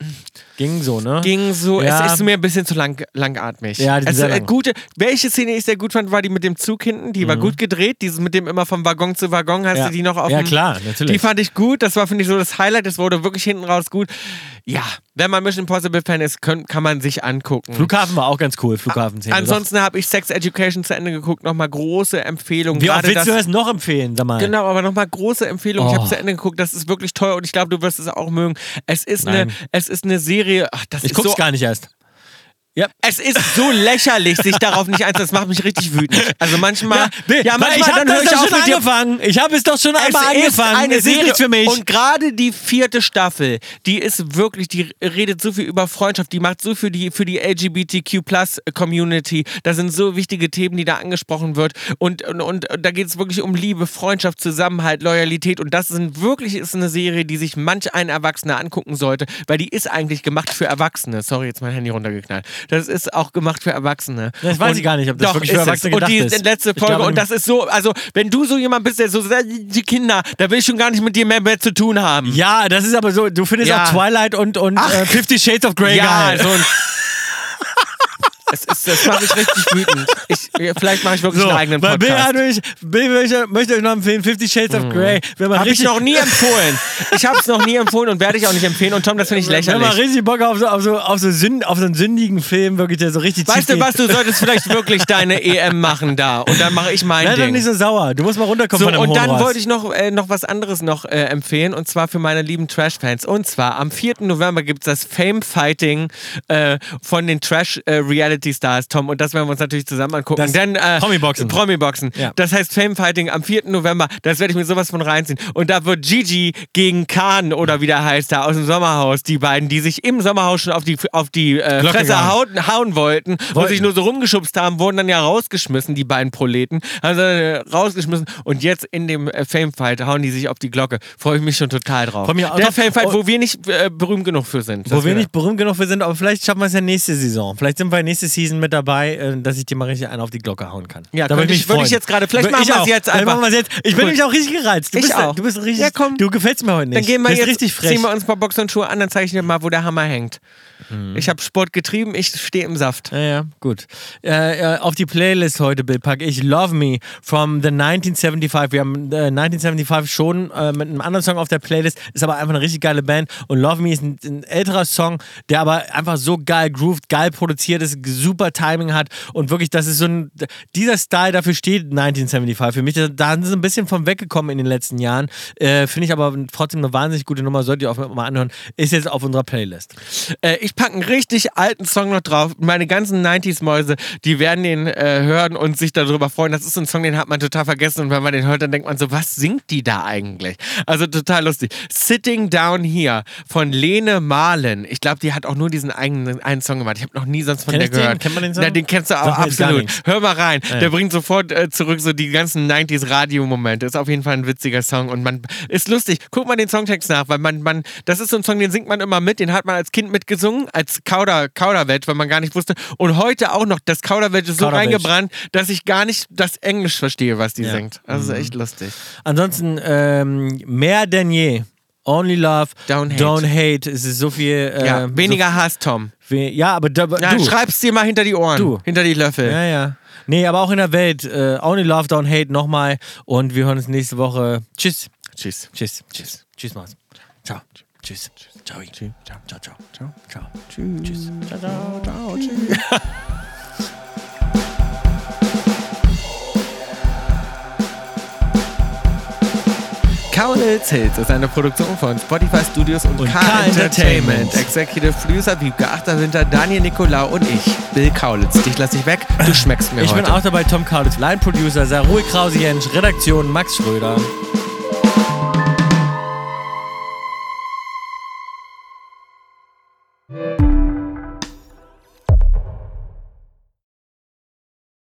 Ging so, ne? Ging so, Ja. es ist mir ein bisschen zu lang, langatmig. Ja, die es, sehr äh, lang. gute, welche Szene ich sehr gut fand, war die mit dem Zug hinten. Die war gut gedreht. Dieses mit dem immer vom Waggon zu Waggon. Hast Mhm. Ja. du die noch auf Ja, klar, natürlich. Die fand ich gut. Das war, finde ich, so das Highlight. Das wurde wirklich hinten raus gut. Ja, wenn man Mission Impossible Fan ist, können, kann man sich angucken. Flughafen war auch ganz cool, Flughafenszene. Ansonsten habe ich Sex Education zu Ende geguckt. Nochmal große Empfehlung. Wie oft willst du das- noch empfehlen, sag mal? Genau, aber nochmal große Empfehlung. Ich Oh. habe zu Ende geguckt, das ist wirklich toll und ich glaube, du wirst es auch mögen. Es ist, eine, es ist eine Serie, ach, das Ich guck's so gar nicht erst. Ja. es ist so lächerlich, sich darauf nicht einzulassen. Das macht mich richtig wütend. Also manchmal. nee, ja, manchmal ich hab dann das ich doch schon angefangen. Ich habe es doch schon Es einmal angefangen. eine es Serie für mich. Und gerade die vierte Staffel, die ist wirklich, die redet so viel über Freundschaft, die macht so viel die, für die LGBTQ-Plus-Community. Da sind so wichtige Themen, die da angesprochen wird. Und, und, und da geht es wirklich um Liebe, Freundschaft, Zusammenhalt, Loyalität. Und das sind wirklich ist eine Serie, die sich manch ein Erwachsener angucken sollte, weil die ist eigentlich gemacht für Erwachsene. Sorry, jetzt mein Handy runtergeknallt. Das ist auch gemacht für Erwachsene. Das weiß Und ich gar nicht, ob das doch, wirklich für ist es. Erwachsene Und gedacht die ist. letzte Folge, glaube, und das ist so, also wenn du so jemand bist, der so sagt, die Kinder, da will ich schon gar nicht mit dir mehr, mehr zu tun haben. ja, das ist aber so, du findest Ja. auch Twilight und, und Ach. äh, Fifty Shades of Grey ja, geil. so ein. es ist, das macht mich richtig wütend. Ich, vielleicht mache ich wirklich So, einen eigenen weil Bill, Podcast. hat mich, Bill möchte, möchte euch noch empfehlen, Fifty Shades of Grey. Wenn man Habe ich noch nie empfohlen. Ich habe es noch nie empfohlen und werde ich auch nicht empfehlen. Und Tom, das finde ich wenn man lächerlich. richtig Bock auf so, auf so, auf so, Sünd, auf so einen sündigen Film, wirklich, der so richtig Weißt du was, du solltest vielleicht wirklich deine EM machen da. Und dann mache ich mein doch Ding. nicht so sauer. Du musst mal runterkommen So, von dem und dann wollte ich noch, äh, noch was anderes noch äh, empfehlen und zwar für meine lieben Trash-Fans. Und zwar am 4. November gibt es das Fame-Fighting äh, von den Trash-Reality-Stars, Tom. Und das werden wir uns natürlich zusammen angucken. Das Denn, äh, Promi-Boxen. Promi-Boxen. Ja. Das heißt Fame-Fighting am 4. November. Das werde ich mir sowas von reinziehen. Und da wird Gigi gegen Khan oder wie der heißt da aus dem Sommerhaus, die beiden, die sich im Sommerhaus schon auf die, auf die äh, Fresse hauen, hauen wollten, und Wollten. sich nur so rumgeschubst haben, wurden dann ja rausgeschmissen, die beiden Proleten. Also äh, rausgeschmissen. Und jetzt in dem äh, Fame-Fight hauen die sich auf die Glocke. Freue ich mich schon total drauf. Von mir auch Der noch- Fame-Fight, oh. wo wir nicht äh, berühmt genug für sind. Wo dass wir nicht berühmt genug für sind, aber vielleicht schaffen wir es ja nächste Saison. Vielleicht sind wir nächste Season mit dabei, äh, dass ich dir mal richtig einen auf die Glocke hauen kann. Ja, da ich- würde ich freuen. jetzt gerade- vielleicht machen ich wir es jetzt einfach. machen jetzt. Ich bin Cool. nämlich auch richtig gereizt. Du Ich bist, auch. Du bist richtig, Ja, komm. du gefällst mir heute nicht. Dann gehen wir jetzt, richtig frech. ziehen wir uns mal Boxen und Schuhe an, dann zeige ich dir mal, wo der Hammer hängt. Mhm. Ich habe Sport getrieben, ich stehe im Saft. Ja, ja, gut. Äh, äh, auf die Playlist heute, Bill, packe ich Love Me from the 1975. Wir haben äh, 1975 schon äh, mit einem anderen Song auf der Playlist, ist aber einfach eine richtig geile Band. Und Love Me ist ein, ein älterer Song, der aber einfach so geil grooved, geil produziert ist, super Timing hat und wirklich, das ist so ein, dieser Style, dafür steht 1975 für mich. Da, sind sie ein bisschen von weggekommen in den letzten Jahren. Äh, Finde ich aber trotzdem eine wahnsinnig gute Nummer, solltet ihr auch mal anhören. Ist jetzt auf unserer Playlist. Äh, ich packe einen richtig alten Song noch drauf. Meine ganzen 90s-Mäuse, die werden den äh, hören und sich darüber freuen. Das ist so ein Song, den hat man total vergessen. Und wenn man den hört, dann denkt man so, was singt die da eigentlich? Also total lustig. Sitting Down Here von Lene Mahlen. Ich glaube, die hat auch nur diesen eigenen einen Song gemacht. Ich habe noch nie sonst von Kenn der ich den? gehört. Kennt man den Song? Ja, den kennst du auch absolut. Hör mal rein. Ja. Der bringt sofort äh, zurück so die ganzen 90s-Radio-Momente. Ist auf jeden Fall ein witziger Song und man ist lustig. Guck mal den Songtext nach, weil man, man, das ist so ein Song, den singt man immer mit, den hat man als Kind mitgesungen, als Kauder, Kauderwelsch, weil man gar nicht wusste. Und heute auch noch, das Kauderwelsch ist so Kauderwelsch. reingebrannt, dass ich gar nicht das Englisch verstehe, was die Ja. singt. Das ist echt lustig. Ansonsten ähm, mehr denn je. Only Love, Don't Hate. Don't hate. Es ist so viel. Äh, ja, weniger Hass, Tom. So, ja, aber da, Ja, du. schreib's dir mal hinter die Ohren, Du. hinter die Löffel. Ja, ja. Nee, aber auch in der Welt. Äh, Only Love, Don't Hate nochmal. Und wir hören uns nächste Woche. Tschüss. Tschüss. Tschüss. Tschüss. Tschüss, Maus. Ciao. Tschüss. Ciao. Ciao. Ciao. Ciao. Ciao. Ciao. Tschüss. Tschüss. Ciao, ciao, ciao, tschüss. Kaulitz Hills ist eine Produktion von Spotify Studios und, Und K, K Entertainment. Entertainment. Executive Producer Wiebke Achterwinter, Daniel Nicolau und ich, Bill Kaulitz. Dich lass ich weg, du schmeckst mir Ich heute. bin auch dabei, Tom Kaulitz, Line Producer, Sarui Krause-Jensch, Redaktion Max Schröder.